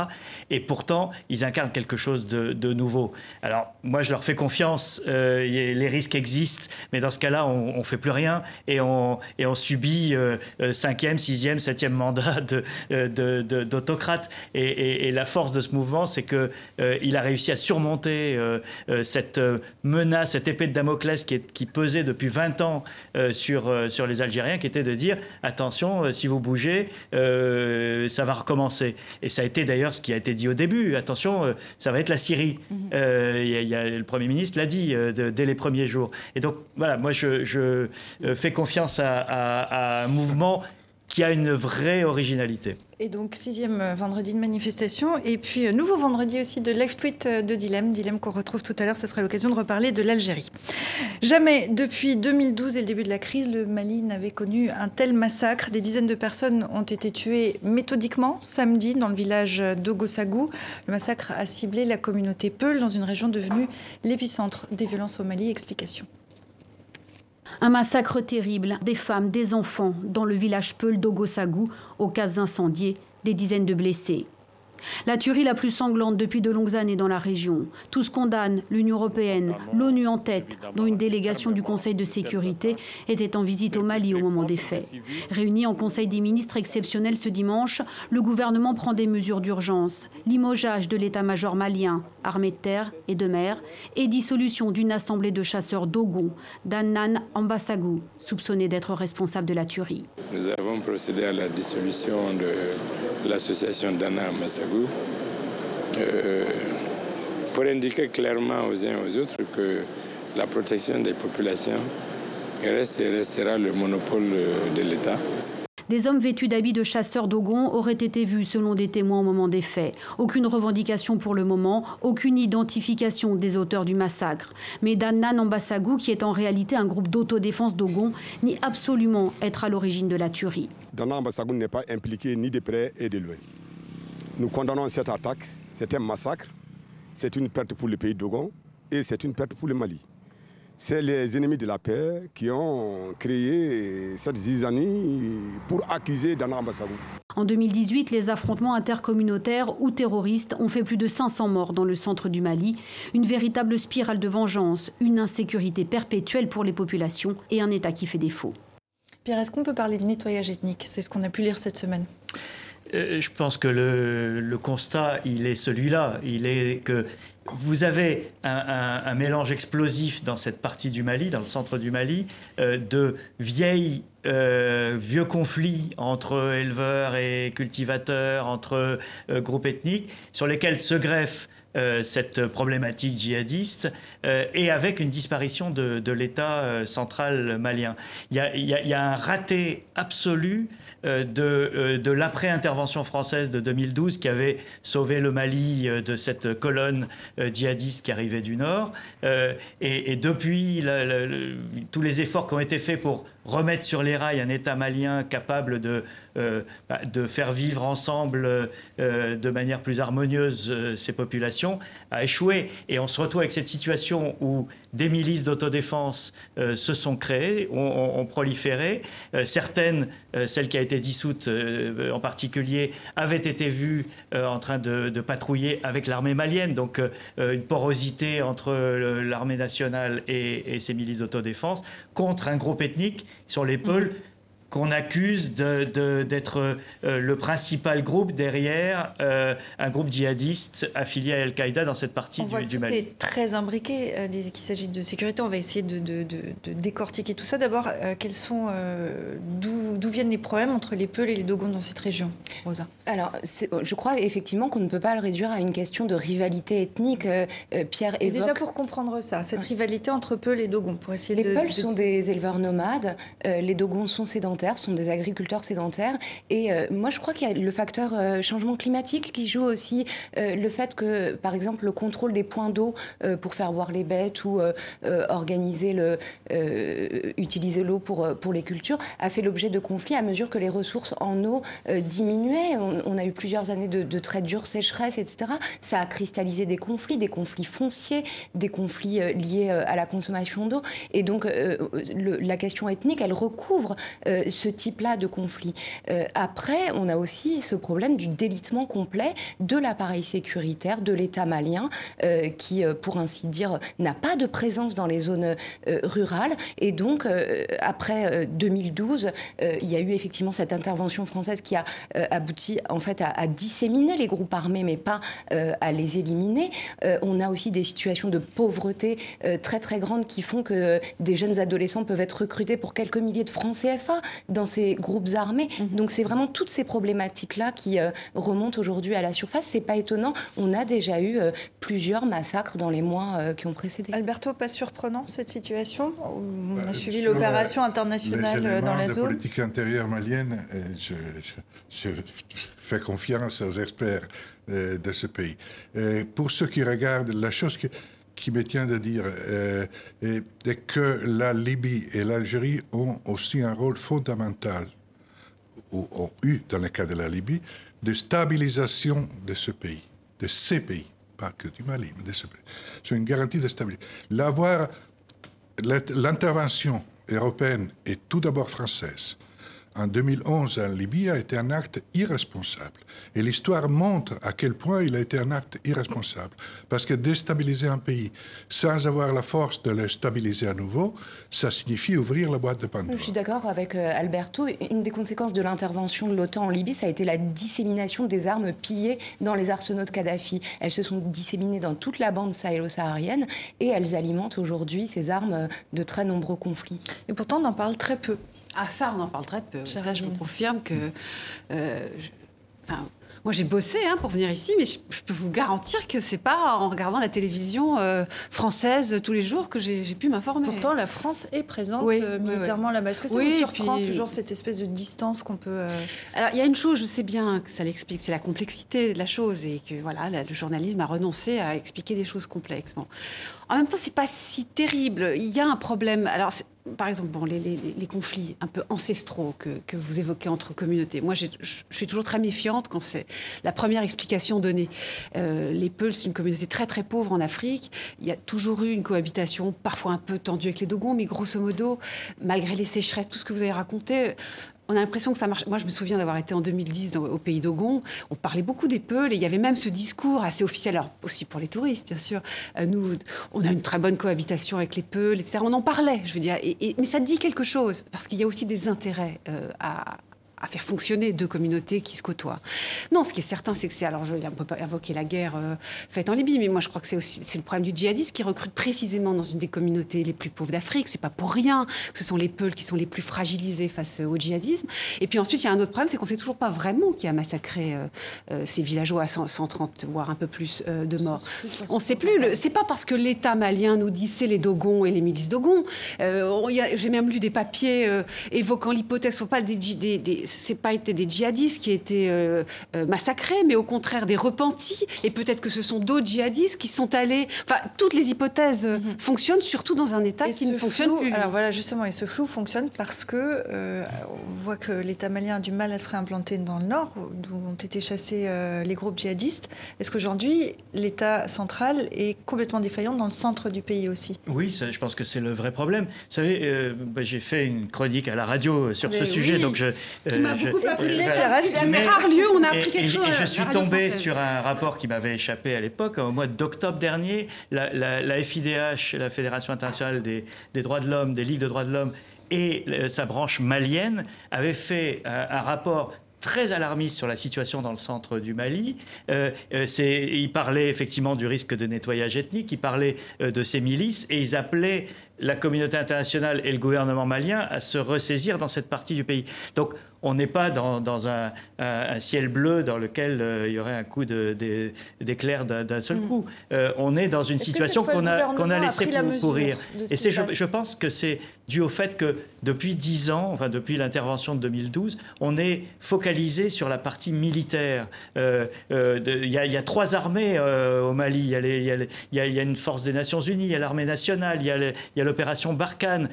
S4: Et pourtant, ils incarnent quelque chose de, nouveau. Alors, moi, je leur fais confiance. Euh, les risques existent, mais dans ce cas-là, on ne fait plus rien et on, et on subit euh, cinquième, sixième, septième mandat d'autocrate. Et, la force de ce mouvement, c'est qu'il il a réussi à surmonter cette menace, cette épée de Damoclès qui pesait depuis 20 ans sur sur les Algériens qui était de dire attention, euh, si vous bougez, euh, ça va recommencer. Et ça a été d'ailleurs ce qui a été dit au début attention, euh, ça va être la Syrie. Mhm. y a, le Premier ministre l'a dit dès les premiers jours. Et donc voilà, moi je, fais confiance à un mouvement qui a une vraie originalité.
S1: Et donc, sixième euh, vendredi de manifestation. Et puis, euh, nouveau vendredi aussi de live tweet euh, de Dilemme. Dilemme qu'on retrouve tout à l'heure. Ce sera l'occasion de reparler de l'Algérie. Jamais, depuis 2012 et le début de la crise, le Mali n'avait connu un tel massacre. Des dizaines de personnes ont été tuées méthodiquement samedi dans le village d'Ogosagou. Le massacre a ciblé la communauté Peul dans une région devenue l'épicentre des violences au Mali. Explication.
S8: Un massacre terrible, des femmes, des enfants, dans le village Peul d'Ogosagou, aux cases incendiées, des dizaines de blessés. La tuerie la plus sanglante depuis de longues années dans la région. Tous condamnent l'Union européenne, l'ONU en tête, dont une délégation du Conseil de sécurité était en visite au Mali au moment des faits. Réuni en Conseil des ministres exceptionnel ce dimanche, le gouvernement prend des mesures d'urgence. Limogeage de l'état-major malien, armée de terre et de mer, et dissolution d'une assemblée de chasseurs d'Ogon, d'Annan Ambassagou, soupçonné d'être responsable de la tuerie.
S9: Nous avons procédé à la dissolution de l'association d'Annan Ambassagou euh, pour indiquer clairement aux uns et aux autres que la protection des populations reste et restera le monopole de l'État.
S8: Des hommes vêtus d'habits de chasseurs d'Ogon auraient été vus selon des témoins au moment des faits. Aucune revendication pour le moment, aucune identification des auteurs du massacre. Mais Dannan Ambassagou, qui est en réalité un groupe d'autodéfense d'Ogon, nie absolument être à l'origine de la tuerie.
S10: Dannan Ambassagou n'est pas impliqué ni de près et de loin. Nous condamnons cette attaque. C'est un massacre. C'est une perte pour le pays d'Ogon et c'est une perte pour le Mali. C'est les ennemis de la paix qui ont créé cette zizanie pour accuser Dana Ambassagou.
S8: En 2018, les affrontements intercommunautaires ou terroristes ont fait plus de 500 morts dans le centre du Mali. Une véritable spirale de vengeance, une insécurité perpétuelle pour les populations et un État qui fait défaut.
S1: Pierre, est-ce qu'on peut parler de nettoyage ethnique? C'est ce qu'on a pu lire cette semaine.
S4: Euh, je pense que le, constat, il est celui-là. Il est que vous avez un, mélange explosif dans cette partie du Mali, dans le centre du Mali, euh, de vieilles, euh, vieux conflits entre éleveurs et cultivateurs, entre groupes ethniques, sur lesquels se greffe cette problématique djihadiste et avec une disparition de, l'État central malien. Il y, a, un raté absolu de, euh, de l'après-intervention française de 2012 qui avait sauvé le Mali euh, de cette colonne djihadiste qui arrivait du Nord. Et, depuis, tous les efforts qui ont été faits pour remettre sur les rails un État malien capable de, bah, de faire vivre ensemble de manière plus harmonieuse ces populations, a échoué. Et on se retrouve avec cette situation où des milices d'autodéfense se sont créées, ont, proliféré. certaines, celle qui a été dissoute en particulier, avaient été vues en train de, patrouiller avec l'armée malienne. Donc une porosité entre l'armée nationale et, et ses milices d'autodéfense contre un groupe ethnique sur les pôles qu'on accuse d'être euh, le principal groupe derrière euh, un groupe djihadiste affilié à Al-Qaïda dans cette partie
S1: du,
S4: voit
S1: du
S4: Mali.
S1: est très imbriqué euh, qu'il s'agit de sécurité. On va essayer de, décortiquer tout ça. D'abord, quels sont d'où viennent les problèmes entre les Peuls et les Dogons dans cette région, Rosa?
S6: Alors, je crois effectivement qu'on ne peut pas le réduire à une question de rivalité ethnique. Pierre
S1: évoque... déjà pour comprendre ça, cette rivalité entre Peuls et Dogons, pour essayer
S6: les Peuls sont des éleveurs nomades, les Dogons sont sédentaires sont des agriculteurs sédentaires. Et euh, moi, je crois qu'il y a le facteur euh, changement climatique qui joue aussi euh, le fait que, par exemple, le contrôle des points d'eau pour faire boire les bêtes ou organiser le, utiliser l'eau pour, pour les cultures a fait l'objet de conflits à mesure que les ressources en eau diminuaient. On, a eu plusieurs années de très dures sécheresses, etc. Ça a cristallisé des conflits, des conflits fonciers, des conflits liés à la consommation d'eau. Et donc, la question ethnique, elle recouvre ce type-là de conflit. Euh, après, on a aussi ce problème du délitement complet de l'appareil sécuritaire de l'État malien, euh, qui, euh, pour ainsi dire, n'a pas de présence dans les zones rurales. Et donc, après 2012, il y a eu effectivement cette intervention française qui a abouti en fait à, à, disséminer les groupes armés, mais pas à les éliminer. on a aussi des situations de pauvreté très très grandes qui font que des jeunes adolescents peuvent être recrutés pour quelques milliers de francs CFA dans ces groupes armés. Mhm. Donc c'est vraiment toutes ces problématiques-là qui euh, remontent aujourd'hui à la surface. C'est pas étonnant. On a déjà eu euh, plusieurs massacres dans les mois euh, qui ont précédé.
S1: Alberto, pas surprenant cette situation? On a bah, suivi l'opération internationale dans la zone.
S7: La politique intérieure malienne, je, je, fais confiance aux experts de ce pays. pour ceux qui regardent, la chose que qui me tient de dire euh, que la Libye et l'Algérie ont aussi un rôle fondamental, ou ont eu dans le cas de la Libye, de stabilisation de ce pays, de ces pays, pas que du Mali, mais de ce pays. C'est une garantie de stabilité. L'avoir, l'intervention européenne est tout d'abord française en 2011 en Libye a été un acte irresponsable. Et l'histoire montre à quel point il a été un acte irresponsable. Parce que déstabiliser un pays sans avoir la force de le stabiliser à nouveau, ça signifie ouvrir la boîte de Pandore.
S6: Je suis d'accord avec euh, Alberto. Une des conséquences de l'intervention de l'OTAN en Libye, ça a été la dissémination des armes pillées dans les arsenaux de Kadhafi. Elles se sont disséminées dans toute la bande sahélo-saharienne et elles alimentent aujourd'hui ces armes de très nombreux conflits.
S1: Et pourtant, on en parle très peu.
S5: Ah ça, on en parle très peu. Ça, je vous confirme que... Euh, enfin, moi, j'ai bossé hein, pour venir ici, mais je, peux vous garantir que c'est pas en regardant la télévision euh, française tous les jours que j'ai pu m'informer.
S1: Pourtant, la France est présente euh, militairement là-bas. Est-ce que ça vous surprend toujours cette espèce de distance qu'on peut
S5: Alors, il y a une chose, je sais bien que ça l'explique, c'est la complexité de la chose et que voilà, le journalisme a renoncé à expliquer des choses complexes. En même temps, c'est pas si terrible. Il y a un problème. Alors, par exemple, bon, les, conflits un peu ancestraux que, que, vous évoquez entre communautés. Moi, je suis toujours très méfiante quand c'est la première explication donnée. Euh, les Peuls, c'est une communauté très très pauvre en Afrique. Il y a toujours eu une cohabitation, parfois un peu tendue avec les Dogons, mais grosso modo, malgré les sécheresses, tout ce que vous avez raconté, on a l'impression que ça marche. Moi, je me souviens d'avoir été en 2010 au pays d'Ogon. On parlait beaucoup des Peuls et il y avait même ce discours assez officiel, alors aussi pour les touristes, bien sûr. Euh, nous, on a une très bonne cohabitation avec les Peuls, etc. On en parlait, je veux dire. Mais ça dit quelque chose parce qu'il y a aussi des intérêts euh, à, à faire fonctionner deux communautés qui se côtoient. Non, ce qui est certain, c'est que c'est. Alors, je ne peux pas invoquer la guerre euh, faite en Libye, mais moi, je crois que c'est aussi c'est le problème du djihadisme qui recrute précisément dans une des communautés les plus pauvres d'Afrique. C'est pas pour rien que ce sont les Peuls qui sont les plus fragilisés face au djihadisme. Et puis ensuite, il y a un autre problème, c'est qu'on ne sait toujours pas vraiment qui a massacré euh, euh, ces villageois à 130, voire un peu plus de morts. On ne sait plus. C'est pas parce que l'État malien nous dit c'est les Dogons et les milices Dogons. J'ai même lu des papiers évoquant l'hypothèse, ce ne sont pas des, des c'est pas été des djihadistes qui étaient euh, euh, massacrés, mais au contraire des repentis. Et peut-être que ce sont d'autres djihadistes qui sont allés. Enfin, toutes les hypothèses mhm. fonctionnent, surtout dans un État qui ne fonctionne plus.
S1: Alors voilà, justement, et ce flou fonctionne parce que on voit que l'État malien a du mal à se réimplanter dans le nord, d'où ont été chassés les groupes djihadistes. Est-ce qu'aujourd'hui, l'État central est complètement défaillant dans le centre du pays aussi?
S4: Oui, ça, je pense que c'est le vrai problème. Vous savez, bah, j'ai fait une chronique à la radio sur ce sujet, donc je.
S5: Qui m'a beaucoup appris. Rare lieu, on a appris quelque chose.
S4: Je suis tombé sur un rapport qui m'avait échappé à l'époque. Au mois d'octobre dernier, la, FIDH, la Fédération internationale des, droits de l'homme, des ligues de droits de l'homme, et sa branche malienne avaient fait un rapport très alarmiste sur la situation dans le centre du Mali. Euh, euh, il parlait effectivement du risque de nettoyage ethnique, il parlait euh, de ces milices et ils appelaient la communauté internationale et le gouvernement malien à se ressaisir dans cette partie du pays. Donc on n'est pas dans, un, ciel bleu dans lequel euh, il y aurait un coup d'éclair d'un seul mm. coup. Euh, on est dans une situation qu'on a, qu'on a laissé pourrir. Et je, je, pense que c'est dû au fait que depuis dix ans, enfin depuis l'intervention de 2012, on est focalisé sur la partie militaire. Il y, a trois armées euh, au Mali. Il y, a une force des Nations Unies, il y a l'armée nationale, il y a l'opération Barkhane.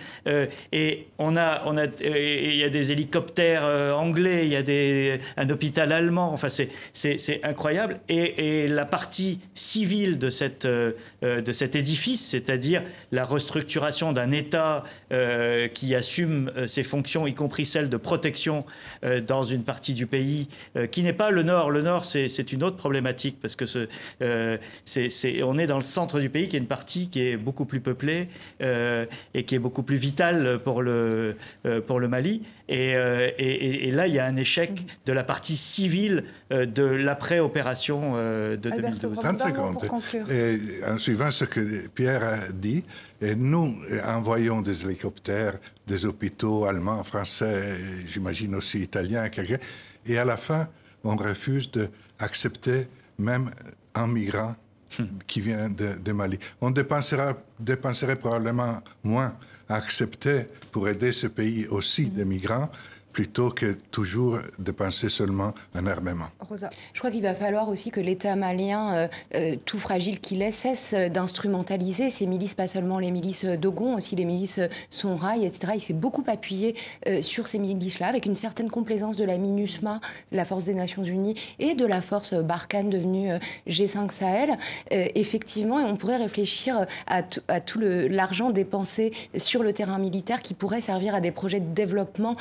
S4: et on a, on a, il y a des hélicoptères euh, anglais, il y a des, un hôpital allemand. Enfin, c'est incroyable. Et, la partie civile de, cette, euh, de cet édifice, c'est-à-dire la restructuration d'un État euh, qui assume ses fonctions, y compris celles de protection dans une partie du pays, qui n'est pas le Nord. Le Nord, c'est une autre problématique parce que ce, c'est on est dans le centre du pays, qui est une partie qui est beaucoup plus peuplée et qui est beaucoup plus vitale pour le, pour le Mali. et, et, là, il y a un échec mhm. de la partie civile euh, de l'après-opération euh, de 2012.
S7: 30 secondes. Et en suivant ce que Pierre a dit, et nous envoyons des hélicoptères, des hôpitaux allemands, français, j'imagine aussi italiens, et à la fin, on refuse d'accepter même un migrant. Qui vient de, Mali. On dépensera, dépenserait probablement moins à accepter pour aider ce pays aussi des migrants plutôt que toujours de penser seulement en armement.
S6: Rosa. Je crois qu'il va falloir aussi que l'État malien, euh, euh, tout fragile qu'il est, cesse d'instrumentaliser ces milices, pas seulement les milices Dogon, aussi les milices Sonrail, etc. Il s'est beaucoup appuyé euh, sur ces milices-là, avec une certaine complaisance de la MINUSMA, la Force des Nations Unies, et de la force Barkhane devenue G5 Sahel. effectivement, et on pourrait réfléchir à, à tout l'argent dépensé sur le terrain militaire qui pourrait servir à des projets de développement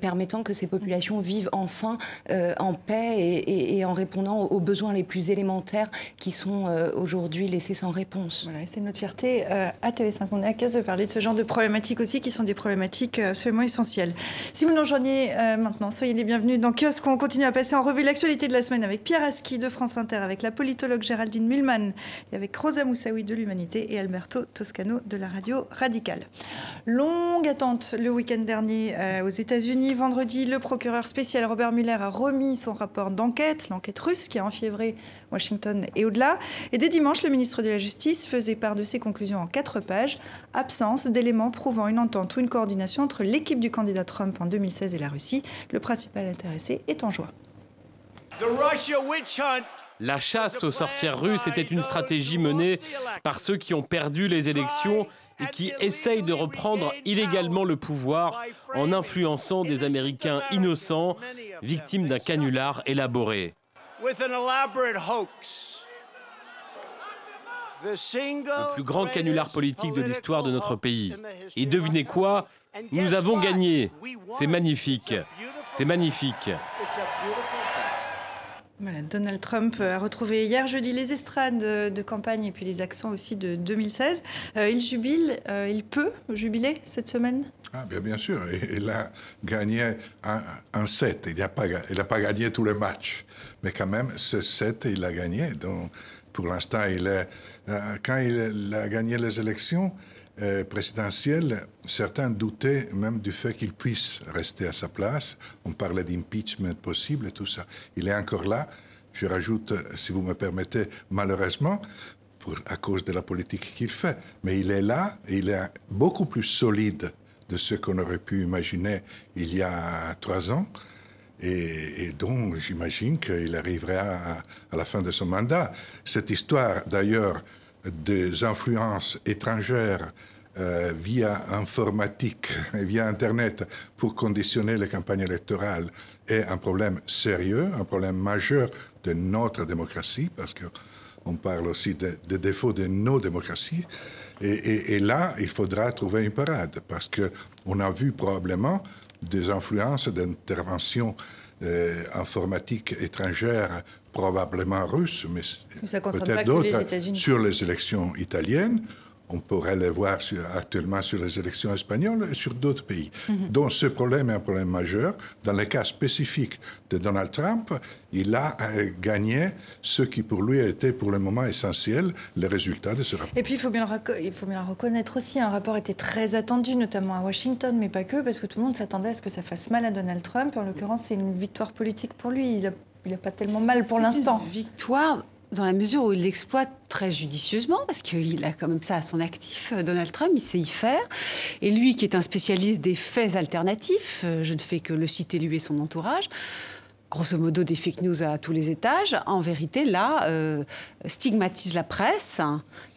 S6: permettant permettant que ces populations vivent enfin euh, en paix et, en répondant aux, besoins les plus élémentaires qui sont euh, aujourd'hui laissés sans réponse.
S1: Voilà, c'est notre fierté euh, à TV5 On est à cause de parler de ce genre de problématiques aussi qui sont des problématiques absolument essentielles. Si vous nous rejoignez maintenant, soyez les bienvenus dans Kiosque. On continue à passer en revue l'actualité de la semaine avec Pierre Aski de France Inter, avec la politologue Géraldine Mulman et avec Rosa Moussaoui de l'Humanité et Alberto Toscano de la radio radicale. Longue attente le week-end dernier aux États-Unis vendredi, le procureur spécial Robert Mueller a remis son rapport d'enquête, l'enquête russe qui a enfiévré Washington et au-delà. Et dès dimanche, le ministre de la Justice faisait part de ses conclusions en quatre pages. Absence d'éléments prouvant une entente ou une coordination entre l'équipe du candidat Trump en 2016 et la Russie. Le principal intéressé est en joie.
S11: La chasse aux sorcières russes était une stratégie menée par ceux qui ont perdu les élections et qui essaye de reprendre illégalement le pouvoir en influençant des Américains innocents, victimes d'un canular élaboré. Le plus grand canular politique de l'histoire de notre pays. Et devinez quoi Nous avons gagné. C'est magnifique. C'est magnifique.
S1: Donald Trump a retrouvé hier jeudi les estrades de, campagne et puis les accents aussi de 2016. Euh, il jubile, euh, il peut jubiler cette semaine?
S7: Ah, bien, bien sûr, il a gagné un, set, il n'a pas, pas gagné tous les matchs, mais quand même, ce set, il a gagné. Donc, pour l'instant, il est, euh, quand il a gagné les élections, euh, présidentielle, certains doutaient même du fait qu'il puisse rester à sa place. On parlait d'impeachment possible et tout ça. Il est encore là. Je rajoute, si vous me permettez, malheureusement, à cause de la politique qu'il fait. Mais il est là et il est beaucoup plus solide de ce qu'on aurait pu imaginer il y a trois ans. et, dont j'imagine qu'il arrivera à, la fin de son mandat. Cette histoire, d'ailleurs, des influences étrangères euh, via informatique via Internet pour conditionner les campagnes électorales est un problème sérieux, un problème majeur de notre démocratie, parce qu'on parle aussi des de défauts de nos démocraties. Et, là, il faudra trouver une parade, parce qu'on a vu probablement des influences d'intervention euh, informatique étrangère, probablement russe, mais, peut-être d'autres, sur les élections italiennes. On pourrait les voir actuellement sur les élections espagnoles et sur d'autres pays. Mhm. Donc ce problème est un problème majeur. Dans le cas spécifique de Donald Trump, il a euh, gagné ce qui pour lui a été pour le moment essentiel, les résultats de ce rapport.
S1: Et puis il faut bien le, il faut bien le reconnaître aussi, un rapport était très attendu, notamment à Washington, mais pas que, parce que tout le monde s'attendait à ce que ça fasse mal à Donald Trump. En l'occurrence, c'est une victoire politique pour lui. Il n'a pas tellement mal pour l'instant.
S5: Victoire dans la mesure où il l'exploite très judicieusement, parce qu'il a quand même ça à son actif, euh, Donald Trump, il sait y faire. Et lui, qui est un spécialiste des faits alternatifs, euh, je ne fais que le citer lui et son entourage, grosso modo des fake news à tous les étages, en vérité, là, euh, stigmatise la presse,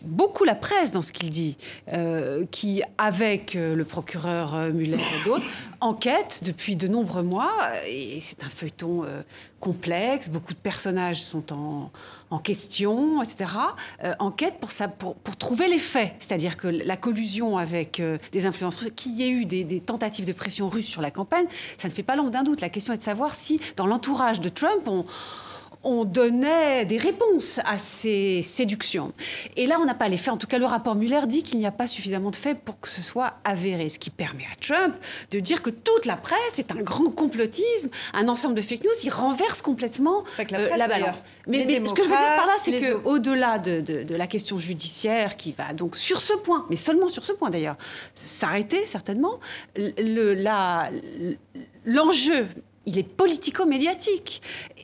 S5: beaucoup la presse dans ce qu'il dit, qui, avec le procureur Muller et d'autres, enquête depuis de nombreux mois, et c'est un feuilleton complexe, beaucoup de personnages sont en, en question, etc., euh, enquête pour, pour, pour, trouver les faits. C'est-à-dire que la collusion avec euh, des influences russes, qu'il y ait eu des, des, tentatives de pression russe sur la campagne, ça ne fait pas l'ombre d'un doute. La question est de savoir si, dans l'entourage de Trump, on on donnait des réponses à ces séductions. Et là, on n'a pas les faits. En tout cas, le rapport Muller dit qu'il n'y a pas suffisamment de faits pour que ce soit avéré. Ce qui permet à Trump de dire que toute la presse est un grand complotisme, un ensemble de fake news. Il renverse complètement la, euh, balance. Mais, ce que je veux dire par là, c'est qu'au-delà de, la question judiciaire qui va donc sur ce point, mais seulement sur ce point d'ailleurs, s'arrêter certainement, l'enjeu il est politico-médiatique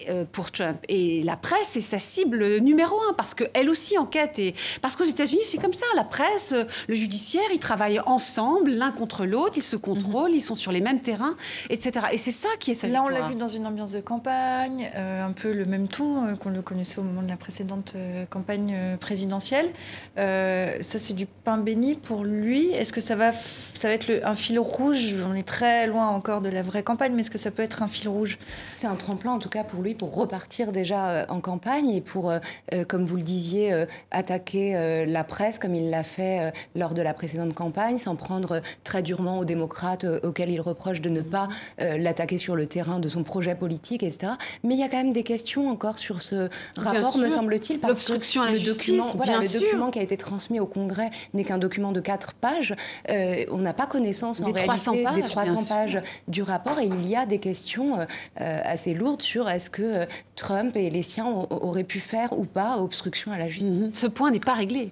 S5: euh, pour Trump. Et la presse est sa cible numéro un, parce qu'elle aussi enquête. Et... Parce qu'aux États-Unis, c'est comme ça. La presse, euh, le judiciaire, ils travaillent ensemble, l'un contre l'autre, ils se contrôlent, ils sont sur les mêmes terrains, etc. Et c'est ça qui est sa
S1: Là, on l'a vu dans une ambiance de campagne, euh, un peu le même ton qu'on le connaissait au moment de la précédente campagne présidentielle. ça, c'est du pain béni pour lui. Est-ce que ça va, ça va être le, un fil rouge? On est très loin encore de la vraie campagne, mais est-ce que ça peut être un fil rouge.
S6: C'est un tremplin, en tout cas, pour lui, pour repartir déjà euh, en campagne et pour, euh, euh, comme vous le disiez, attaquer la presse comme il l'a fait lors de la précédente campagne, s'en prendre très durement aux démocrates auxquels il reproche de ne pas l'attaquer sur le terrain de son projet politique, etc. Mais il y a quand même des questions encore sur ce rapport, me semble-t-il,
S5: parce que le,
S6: document, voilà, le document qui a été transmis au Congrès n'est qu'un document de quatre pages. on n'a pas connaissance en réalité des 300 pages du rapport et il y a des questions euh, euh, assez lourde sur est-ce que euh, Trump et les siens auraient pu faire ou pas obstruction à la justice. Mhm.
S5: Ce point n'est pas réglé.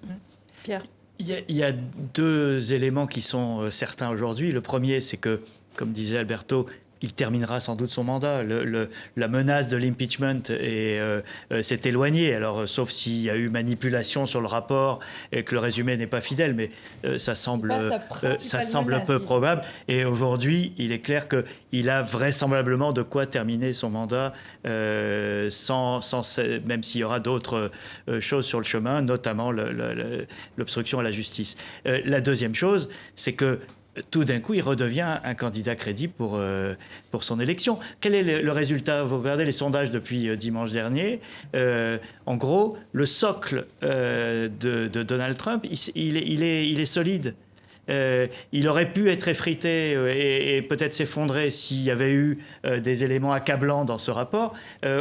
S1: Pierre
S4: il y, a, deux éléments qui sont certains aujourd'hui. Le premier, c'est que, comme disait Alberto, il terminera sans doute son mandat. Le, la menace de l'impeachment euh, euh, s'est éloignée. Alors, euh, sauf s'il y a eu manipulation sur le rapport et que le résumé n'est pas fidèle, mais ça semble, ça semble peu probable. Et aujourd'hui, il est clair qu'il a vraisemblablement de quoi terminer son mandat, sans, sans, même s'il y aura d'autres choses sur le chemin, notamment l'obstruction à la justice. la deuxième chose, c'est que tout d'un coup, il redevient un candidat crédible pour, euh, pour son élection. Quel est le, résultat? Vous regardez les sondages depuis euh, dimanche dernier. Euh, en gros, le socle de, Donald Trump, il, est, il est solide. Euh, il aurait pu être effrité euh, et, peut-être s'effondrer s'il y avait eu euh, des éléments accablants dans ce rapport.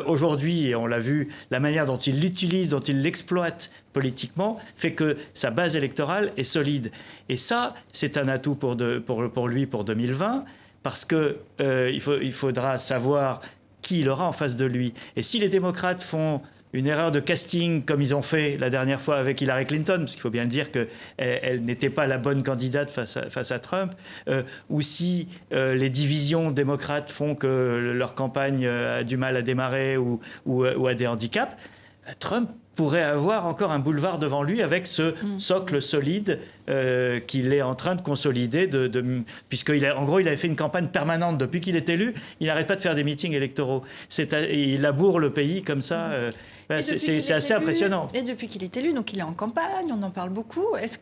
S4: Aujourd'hui, et on l'a vu, la manière dont il l'utilise, dont il l'exploite politiquement, fait que sa base électorale est solide. Et ça, c'est un atout pour, pour, lui pour 2020, parce qu'il il faudra savoir qui il aura en face de lui. Et si les démocrates font une erreur de casting comme ils ont fait la dernière fois avec Hillary Clinton, parce qu'il faut bien le dire qu'elle elle, n'était pas la bonne candidate face à, face à Trump, euh, ou si euh, les divisions démocrates font que leur campagne euh, a du mal à démarrer ou, ou, ou a des handicaps, Trump pourrait avoir encore un boulevard devant lui avec ce mm. socle solide euh, qu'il est en train de consolider, de, de puisqu'il en gros, il avait fait une campagne permanente depuis qu'il est élu. Il n'arrête pas de faire des meetings électoraux. il laboure le pays comme ça. Euh, c'est assez impressionnant.
S1: Et depuis qu'il est élu, donc il est en campagne, on en parle beaucoup. Est-ce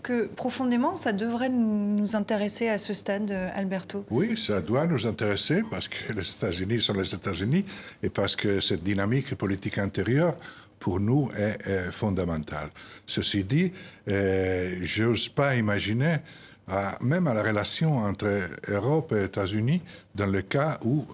S1: que, profondément, ça devrait nous intéresser à ce stade, Alberto?
S7: Oui, ça doit nous intéresser parce que les États-Unis sont les États-Unis et parce que cette dynamique politique intérieure pour nous est, fondamentale. Ceci dit, euh, je n'ose pas imaginer, même à la relation entre Europe et États-Unis, dans le cas où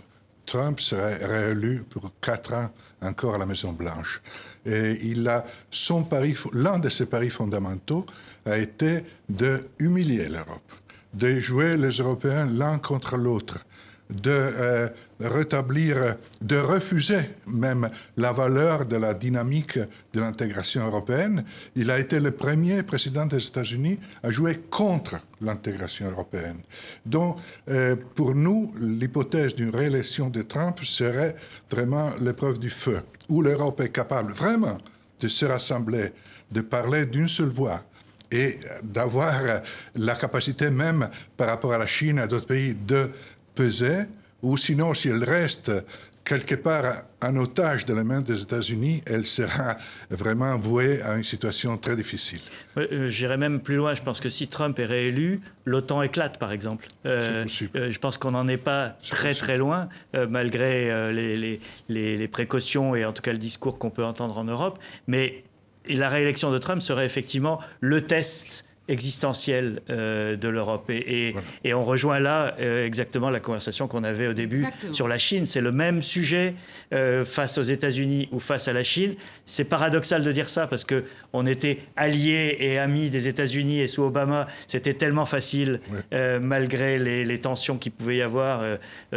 S7: Trump serait réélu pour quatre ans encore à la Maison Blanche. Et il a son pari, l'un de ses paris fondamentaux a été de humilier l'Europe, de jouer les Européens l'un contre l'autre, de euh, rétablir, de refuser même la valeur de la dynamique de l'intégration européenne. Il a été le premier président des États-Unis à jouer contre l'intégration européenne. Donc, euh, pour nous, l'hypothèse d'une réélection de Trump serait vraiment l'épreuve du feu, où l'Europe est capable vraiment de se rassembler, de parler d'une seule voix et d'avoir la capacité même par rapport à la Chine et à d'autres pays de peser, ou sinon, si elle reste quelque part en otage de la main des États-Unis, elle sera vraiment vouée à une situation très difficile.
S4: Euh, j'irai même plus loin. Je pense que si Trump est réélu, l'OTAN éclate, par exemple. Euh, euh, je pense qu'on n'en est pas très très loin, malgré les, les, les, précautions et en tout cas le discours qu'on peut entendre en Europe. Mais la réélection de Trump serait effectivement le test existentielle euh, de l'Europe. Et, et, on rejoint là euh, exactement la conversation qu'on avait au début sur la Chine. C'est le même sujet euh, face aux États-Unis ou face à la Chine. C'est paradoxal de dire ça parce que on était alliés et amis des États-Unis et sous Obama, c'était tellement facile malgré les, les tensions qu'il pouvait y avoir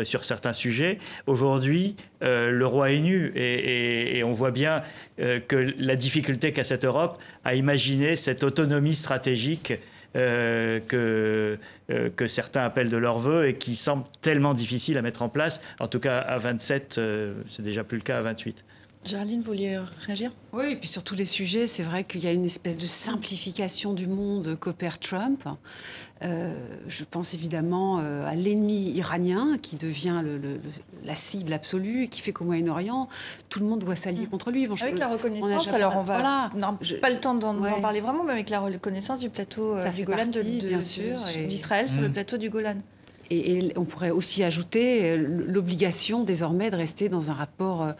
S4: sur certains sujets. Aujourd'hui, le roi est nu et, on voit bien que la difficulté qu'a cette Europe à imaginer cette autonomie stratégique euh, que, euh, que certains appellent de leur vœu et qui semble tellement difficile à mettre en place. En tout cas, à 27, euh, c'est déjà plus le cas à 28.
S1: Géraldine, vous vouliez réagir?
S5: Oui, et puis sur tous les sujets, c'est vrai qu'il y a une espèce de simplification du monde qu'opère Trump. Euh, je pense évidemment euh, à l'ennemi iranien qui devient la cible absolue et qui fait qu'au Moyen-Orient, tout le monde doit s'allier mm. contre lui.
S1: avec la reconnaissance, alors on va. Voilà, pas le temps d'en parler vraiment, mais avec la reconnaissance du plateau euh, du Golan d'Israël sur le mm. plateau du Golan.
S5: Et, on pourrait aussi ajouter euh, l'obligation désormais de rester dans un rapport euh,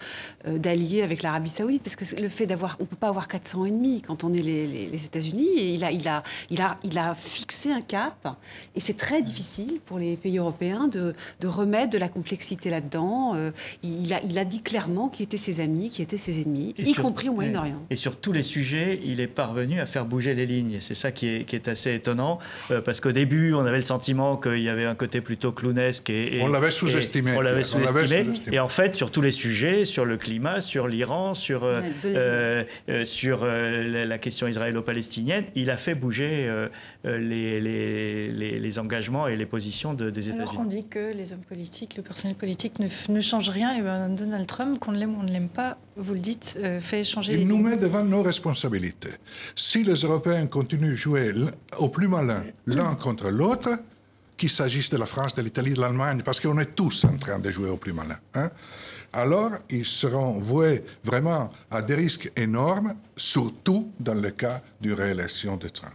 S5: euh, d'alliés avec l'Arabie Saoudite, parce que le fait d'avoir, on peut pas avoir 400 ennemis quand on est les, États-Unis. Et il a, il a, il a, il a fixé un cap, et c'est très difficile pour les pays européens de, de remettre de la complexité là-dedans. il a, il a dit clairement qui étaient ses amis, qui étaient ses ennemis, y compris au Moyen-Orient.
S4: Et sur tous les sujets, il est parvenu à faire bouger les lignes. C'est ça qui est, qui est assez étonnant, parce qu'au début, on avait le sentiment qu'il y avait un côté plutôt clownesque. Et,
S7: on l'avait sous-estimé.
S4: On l'avait sous-estimé. et en fait, sur tous les sujets, sur le climat, sur l'Iran, sur, euh, euh, euh, sur la question israélo-palestinienne, il a fait bouger les, les, les, engagements et les positions de, des États-Unis.
S1: Alors qu'on dit que les hommes politiques, le personnel politique ne, ne change rien, et ben Donald Trump, qu'on l'aime ou on ne l'aime pas, vous le dites, fait changer
S7: Il nous met devant nos responsabilités. Si les Européens continuent de jouer au plus malin l'un contre l'autre, qu'il s'agisse de la France, de l'Italie, de l'Allemagne, parce qu'on est tous en train de jouer au plus malin. Hein. Alors, ils seront voués vraiment à des risques énormes, surtout dans le cas d'une réélection de Trump.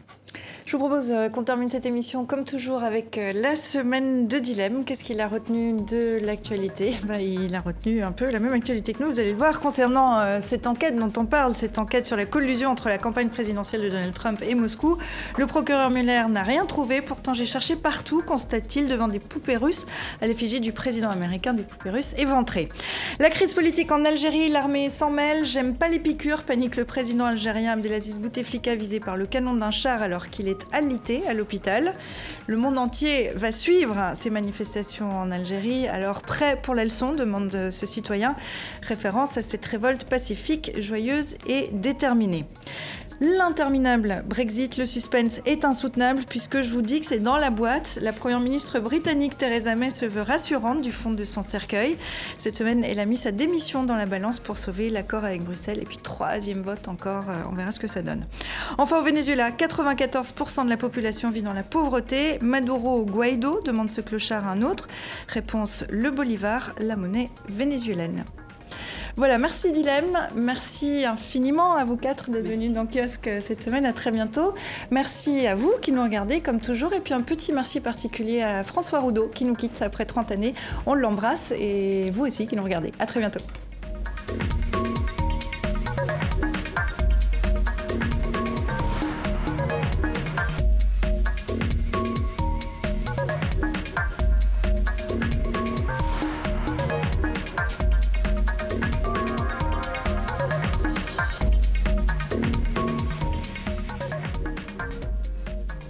S1: Je vous propose euh, qu'on termine cette émission comme toujours avec euh, la semaine de dilemme. Qu'est-ce qu'il a retenu de l'actualité? Bah, Il a retenu un peu la même actualité que nous. Vous allez le voir concernant euh, cette enquête dont on parle, cette enquête sur la collusion entre la campagne présidentielle de Donald Trump et Moscou. Le procureur Mueller n'a rien trouvé. Pourtant, j'ai cherché partout, constate-t-il, devant des poupées russes à l'effigie du président américain, des poupées russes éventrées. La crise politique en Algérie, l'armée s'en mêle. J'aime pas les piqûres, panique le président algérien Abdelaziz Bouteflika visé par le canon d'un char alors qu'il est alité à l'hôpital. Le monde entier va suivre ces manifestations en Algérie. Alors prêt pour la leçon demande ce citoyen, référence à cette révolte pacifique, joyeuse et déterminée. L'interminable Brexit, le suspense est insoutenable puisque je vous dis que c'est dans la boîte. La première ministre britannique Theresa May se veut rassurante du fond de son cercueil. Cette semaine, elle a mis sa démission dans la balance pour sauver l'accord avec Bruxelles. Et puis troisième vote encore, euh, on verra ce que ça donne. Enfin au Venezuela, 94% de la population vit dans la pauvreté. Maduro Guaido demande ce clochard à un autre. Réponse le Bolivar, la monnaie vénézuélienne. Voilà, merci Dilemme, merci infiniment à vous quatre d'être venus dans Kiosque cette semaine, à très bientôt. Merci à vous qui nous regardez comme toujours, et puis un petit merci particulier à François Roudot qui nous quitte après 30 années. On l'embrasse, et vous aussi qui nous regardez. À très bientôt.